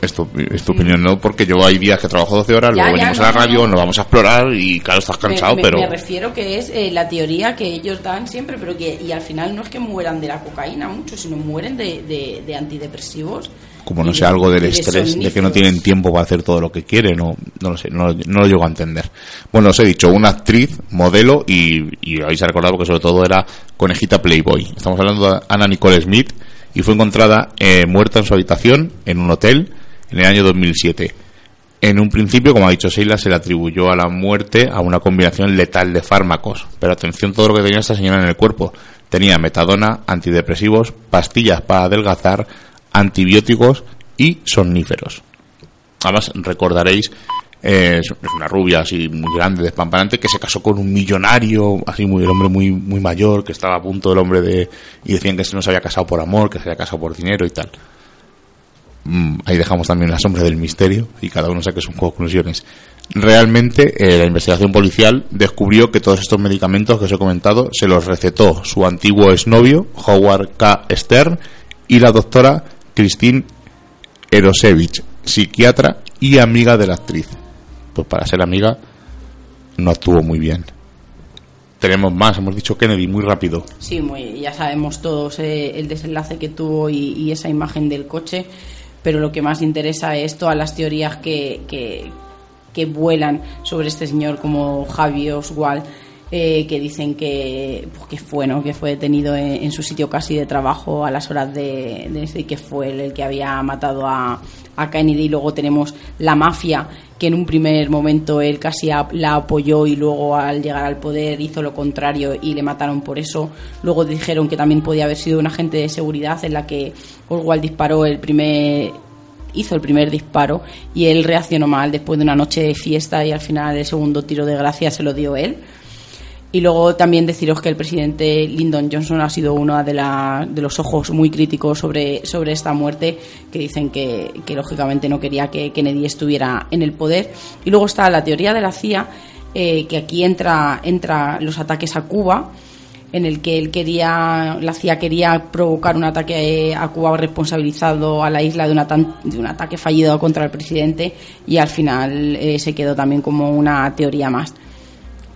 Esto es tu opinión, ¿no? Porque yo hay días que trabajo 12 horas, luego venimos a la radio, nos vamos a explorar y claro, estás cansado, pero... Me refiero que es eh, la teoría que ellos dan siempre, pero que... Y al final no es que mueran de la cocaína mucho, sino mueren de, de, antidepresivos. Como no sé, algo del estrés, de, que no tienen tiempo para hacer todo lo que quieren, no, no lo sé, no, lo llego a entender. Bueno, os he dicho, una actriz, modelo, y, y habéis recordado que sobre todo era conejita Playboy. Estamos hablando de Ana Nicole Smith, y fue encontrada eh, muerta en su habitación en un hotel en el año 2007. En un principio, como ha dicho Sheila, se le atribuyó a la muerte a una combinación letal de fármacos. Pero atención todo lo que tenía esta señora en el cuerpo. Tenía metadona, antidepresivos, pastillas para adelgazar, antibióticos y somníferos. Además, recordaréis es una rubia así muy grande, despampanante, que se casó con un millonario, así muy, el hombre muy, muy mayor, que estaba a punto del hombre de, y decían que no se había casado por amor, que se había casado por dinero y tal. Mm, ahí dejamos también la sombra del misterio y cada uno saque sus conclusiones. Realmente, eh, la investigación policial descubrió que todos estos medicamentos que os he comentado se los recetó su antiguo exnovio, Howard K. Stern, y la doctora Christine Erosevich, psiquiatra y amiga de la actriz. Pues para ser amiga no actuó muy bien. Tenemos más, hemos dicho Kennedy muy rápido. Sí, muy, ya sabemos todos eh, el desenlace que tuvo y, y, esa imagen del coche, pero lo que más interesa es todas las teorías que, que, que vuelan sobre este señor como Javi Oswald eh, que dicen que, pues, que fue, ¿no? que fue detenido en, su sitio casi de trabajo a las horas de, de que fue el, que había matado a, a Kennedy. Luego tenemos la mafia, que en un primer momento él casi la apoyó y luego al llegar al poder hizo lo contrario y le mataron por eso. Luego dijeron que también podía haber sido un agente de seguridad en la que Oswald disparó el primer hizo el primer disparo y él reaccionó mal después de una noche de fiesta y al final el segundo tiro de gracia se lo dio él. Y luego también deciros que el presidente Lyndon Johnson ha sido uno de, los ojos muy críticos sobre, sobre esta muerte, que dicen que, lógicamente no quería que Kennedy estuviera en el poder. Y luego está la teoría de la CIA, eh, que aquí entra, entra los ataques a Cuba, en el que él quería, la CIA quería provocar un ataque a Cuba responsabilizado a la isla de, una de un ataque fallido contra el presidente y al final eh, se quedó también como una teoría más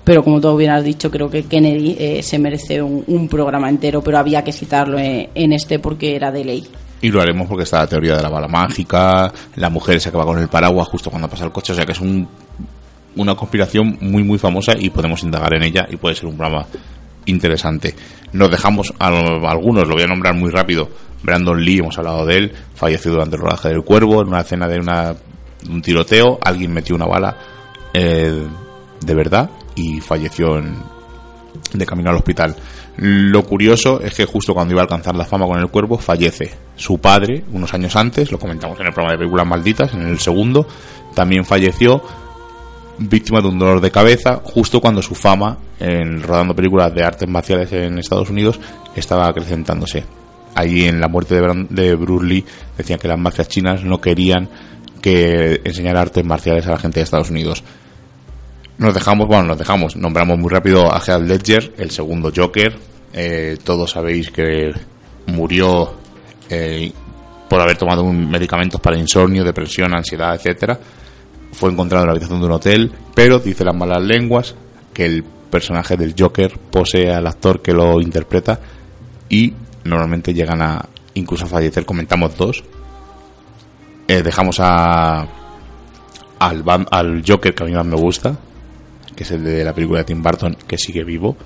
pero como tú bien has dicho, creo que Kennedy eh, se merece un, programa entero, pero había que citarlo en, este porque era de ley. Y lo haremos porque está la teoría de la bala mágica, la mujer se acaba con el paraguas justo cuando pasa el coche, o sea que es un, una conspiración muy muy famosa y podemos indagar en ella y puede ser un programa interesante. Nos dejamos a, algunos, lo voy a nombrar muy rápido. Brandon Lee, hemos hablado de él, falleció durante el rodaje del Cuervo, en una escena de una, un tiroteo, alguien metió una bala eh, de verdad y falleció en, de camino al hospital. Lo curioso es que justo cuando iba a alcanzar la fama con el cuervo, fallece su padre unos años antes, lo comentamos en el programa de películas malditas, en el segundo, también falleció víctima de un dolor de cabeza justo cuando su fama en rodando películas de artes marciales en Estados Unidos estaba acrecentándose. Ahí en la muerte de, de Bruce Lee decían que las mafias chinas no querían que enseñara artes marciales a la gente de Estados Unidos nos dejamos, bueno, nos dejamos, nombramos muy rápido a Heath Ledger, el segundo Joker. Eh, todos sabéis que murió eh, por haber tomado un medicamentos para insomnio, depresión, ansiedad, etcétera. Fue encontrado en la habitación de un hotel, pero dice las malas lenguas que el personaje del Joker posee al actor que lo interpreta y normalmente llegan a incluso a fallecer. Comentamos dos. Eh, dejamos a al, al Joker que a mí más me gusta, que es el de la película de Tim Burton, que sigue vivo.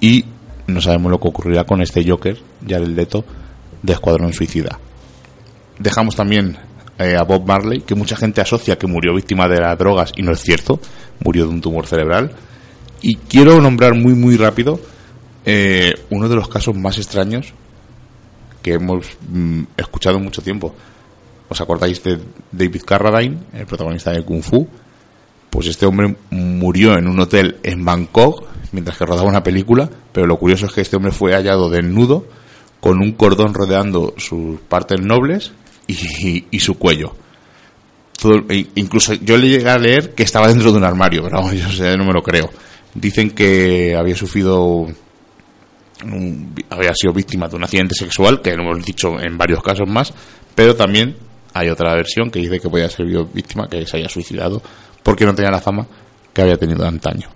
Y no sabemos lo que ocurrirá con este Joker, ya del Leto, de Escuadrón Suicida. Dejamos también eh, a Bob Marley, que mucha gente asocia que murió víctima de las drogas, y no es cierto, murió de un tumor cerebral. Y quiero nombrar muy, muy rápido eh, uno de los casos más extraños que hemos mm, escuchado en mucho tiempo. ¿Os acordáis de David Carradine, el protagonista de Kung Fu? Pues este hombre murió en un hotel en Bangkok mientras que rodaba una película, pero lo curioso es que este hombre fue hallado desnudo con un cordón rodeando sus partes nobles y, su cuello. E incluso yo le llegué a leer que estaba dentro de un armario, pero yo no me lo creo. Dicen que había sufrido, había sido víctima de un accidente sexual, que lo hemos dicho en varios casos más, pero también hay otra versión que dice que podía ser víctima, que se haya suicidado porque no tenía la fama que había tenido antaño.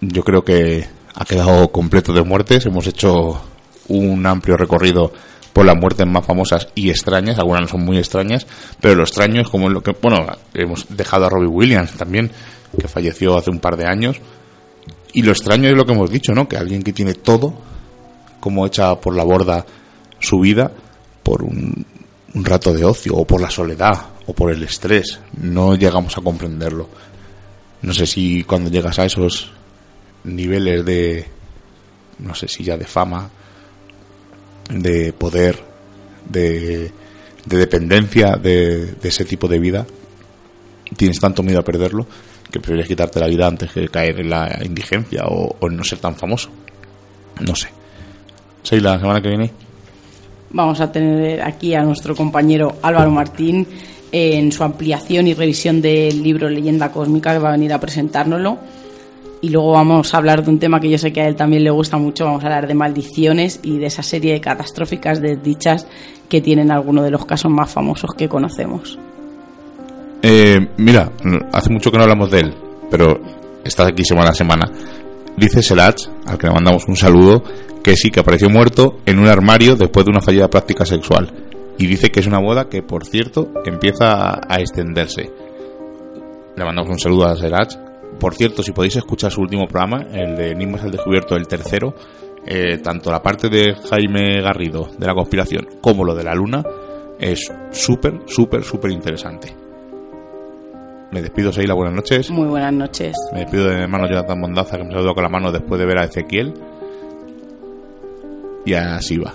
Yo creo que ha quedado completo de muertes. Hemos hecho un amplio recorrido por las muertes más famosas y extrañas. Algunas no son muy extrañas, pero lo extraño es como lo que, bueno, hemos dejado a Robbie Williams también, que falleció hace un par de años. Y lo extraño es lo que hemos dicho, ¿no? Que alguien que tiene todo, como echa por la borda su vida, por un, un rato de ocio o por la soledad por el estrés. No llegamos a comprenderlo. No sé si cuando llegas a esos niveles de, no sé si ya de fama, de poder, de, de dependencia de, ese tipo de vida, tienes tanto miedo a perderlo que prefieres quitarte la vida antes que caer en la indigencia o, o no ser tan famoso. No sé. ¿Soy la semana que viene? Vamos a tener aquí a nuestro compañero Álvaro Martín en su ampliación y revisión del libro Leyenda Cósmica que va a venir a presentárnoslo. Y luego vamos a hablar de un tema que yo sé que a él también le gusta mucho, vamos a hablar de maldiciones y de esa serie de catastróficas desdichas que tienen algunos de los casos más famosos que conocemos. Eh, mira, hace mucho que no hablamos de él, pero está aquí semana a semana. Dice Selach, al que le mandamos un saludo, que sí, que apareció muerto en un armario después de una fallida práctica sexual. Y dice que es una boda que, por cierto, empieza a extenderse. Le mandamos un saludo a Selach por cierto, si podéis escuchar su último programa, el de Enigmas al Descubierto, el tercero, eh, tanto la parte de Jaime Garrido de la conspiración como lo de la luna es súper, súper, súper interesante. Me despido, Seila, buenas noches. Muy buenas noches. Me despido de mi hermano Jonathan Mondaza, que me saludó con la mano después de ver a Ezequiel. Y así va.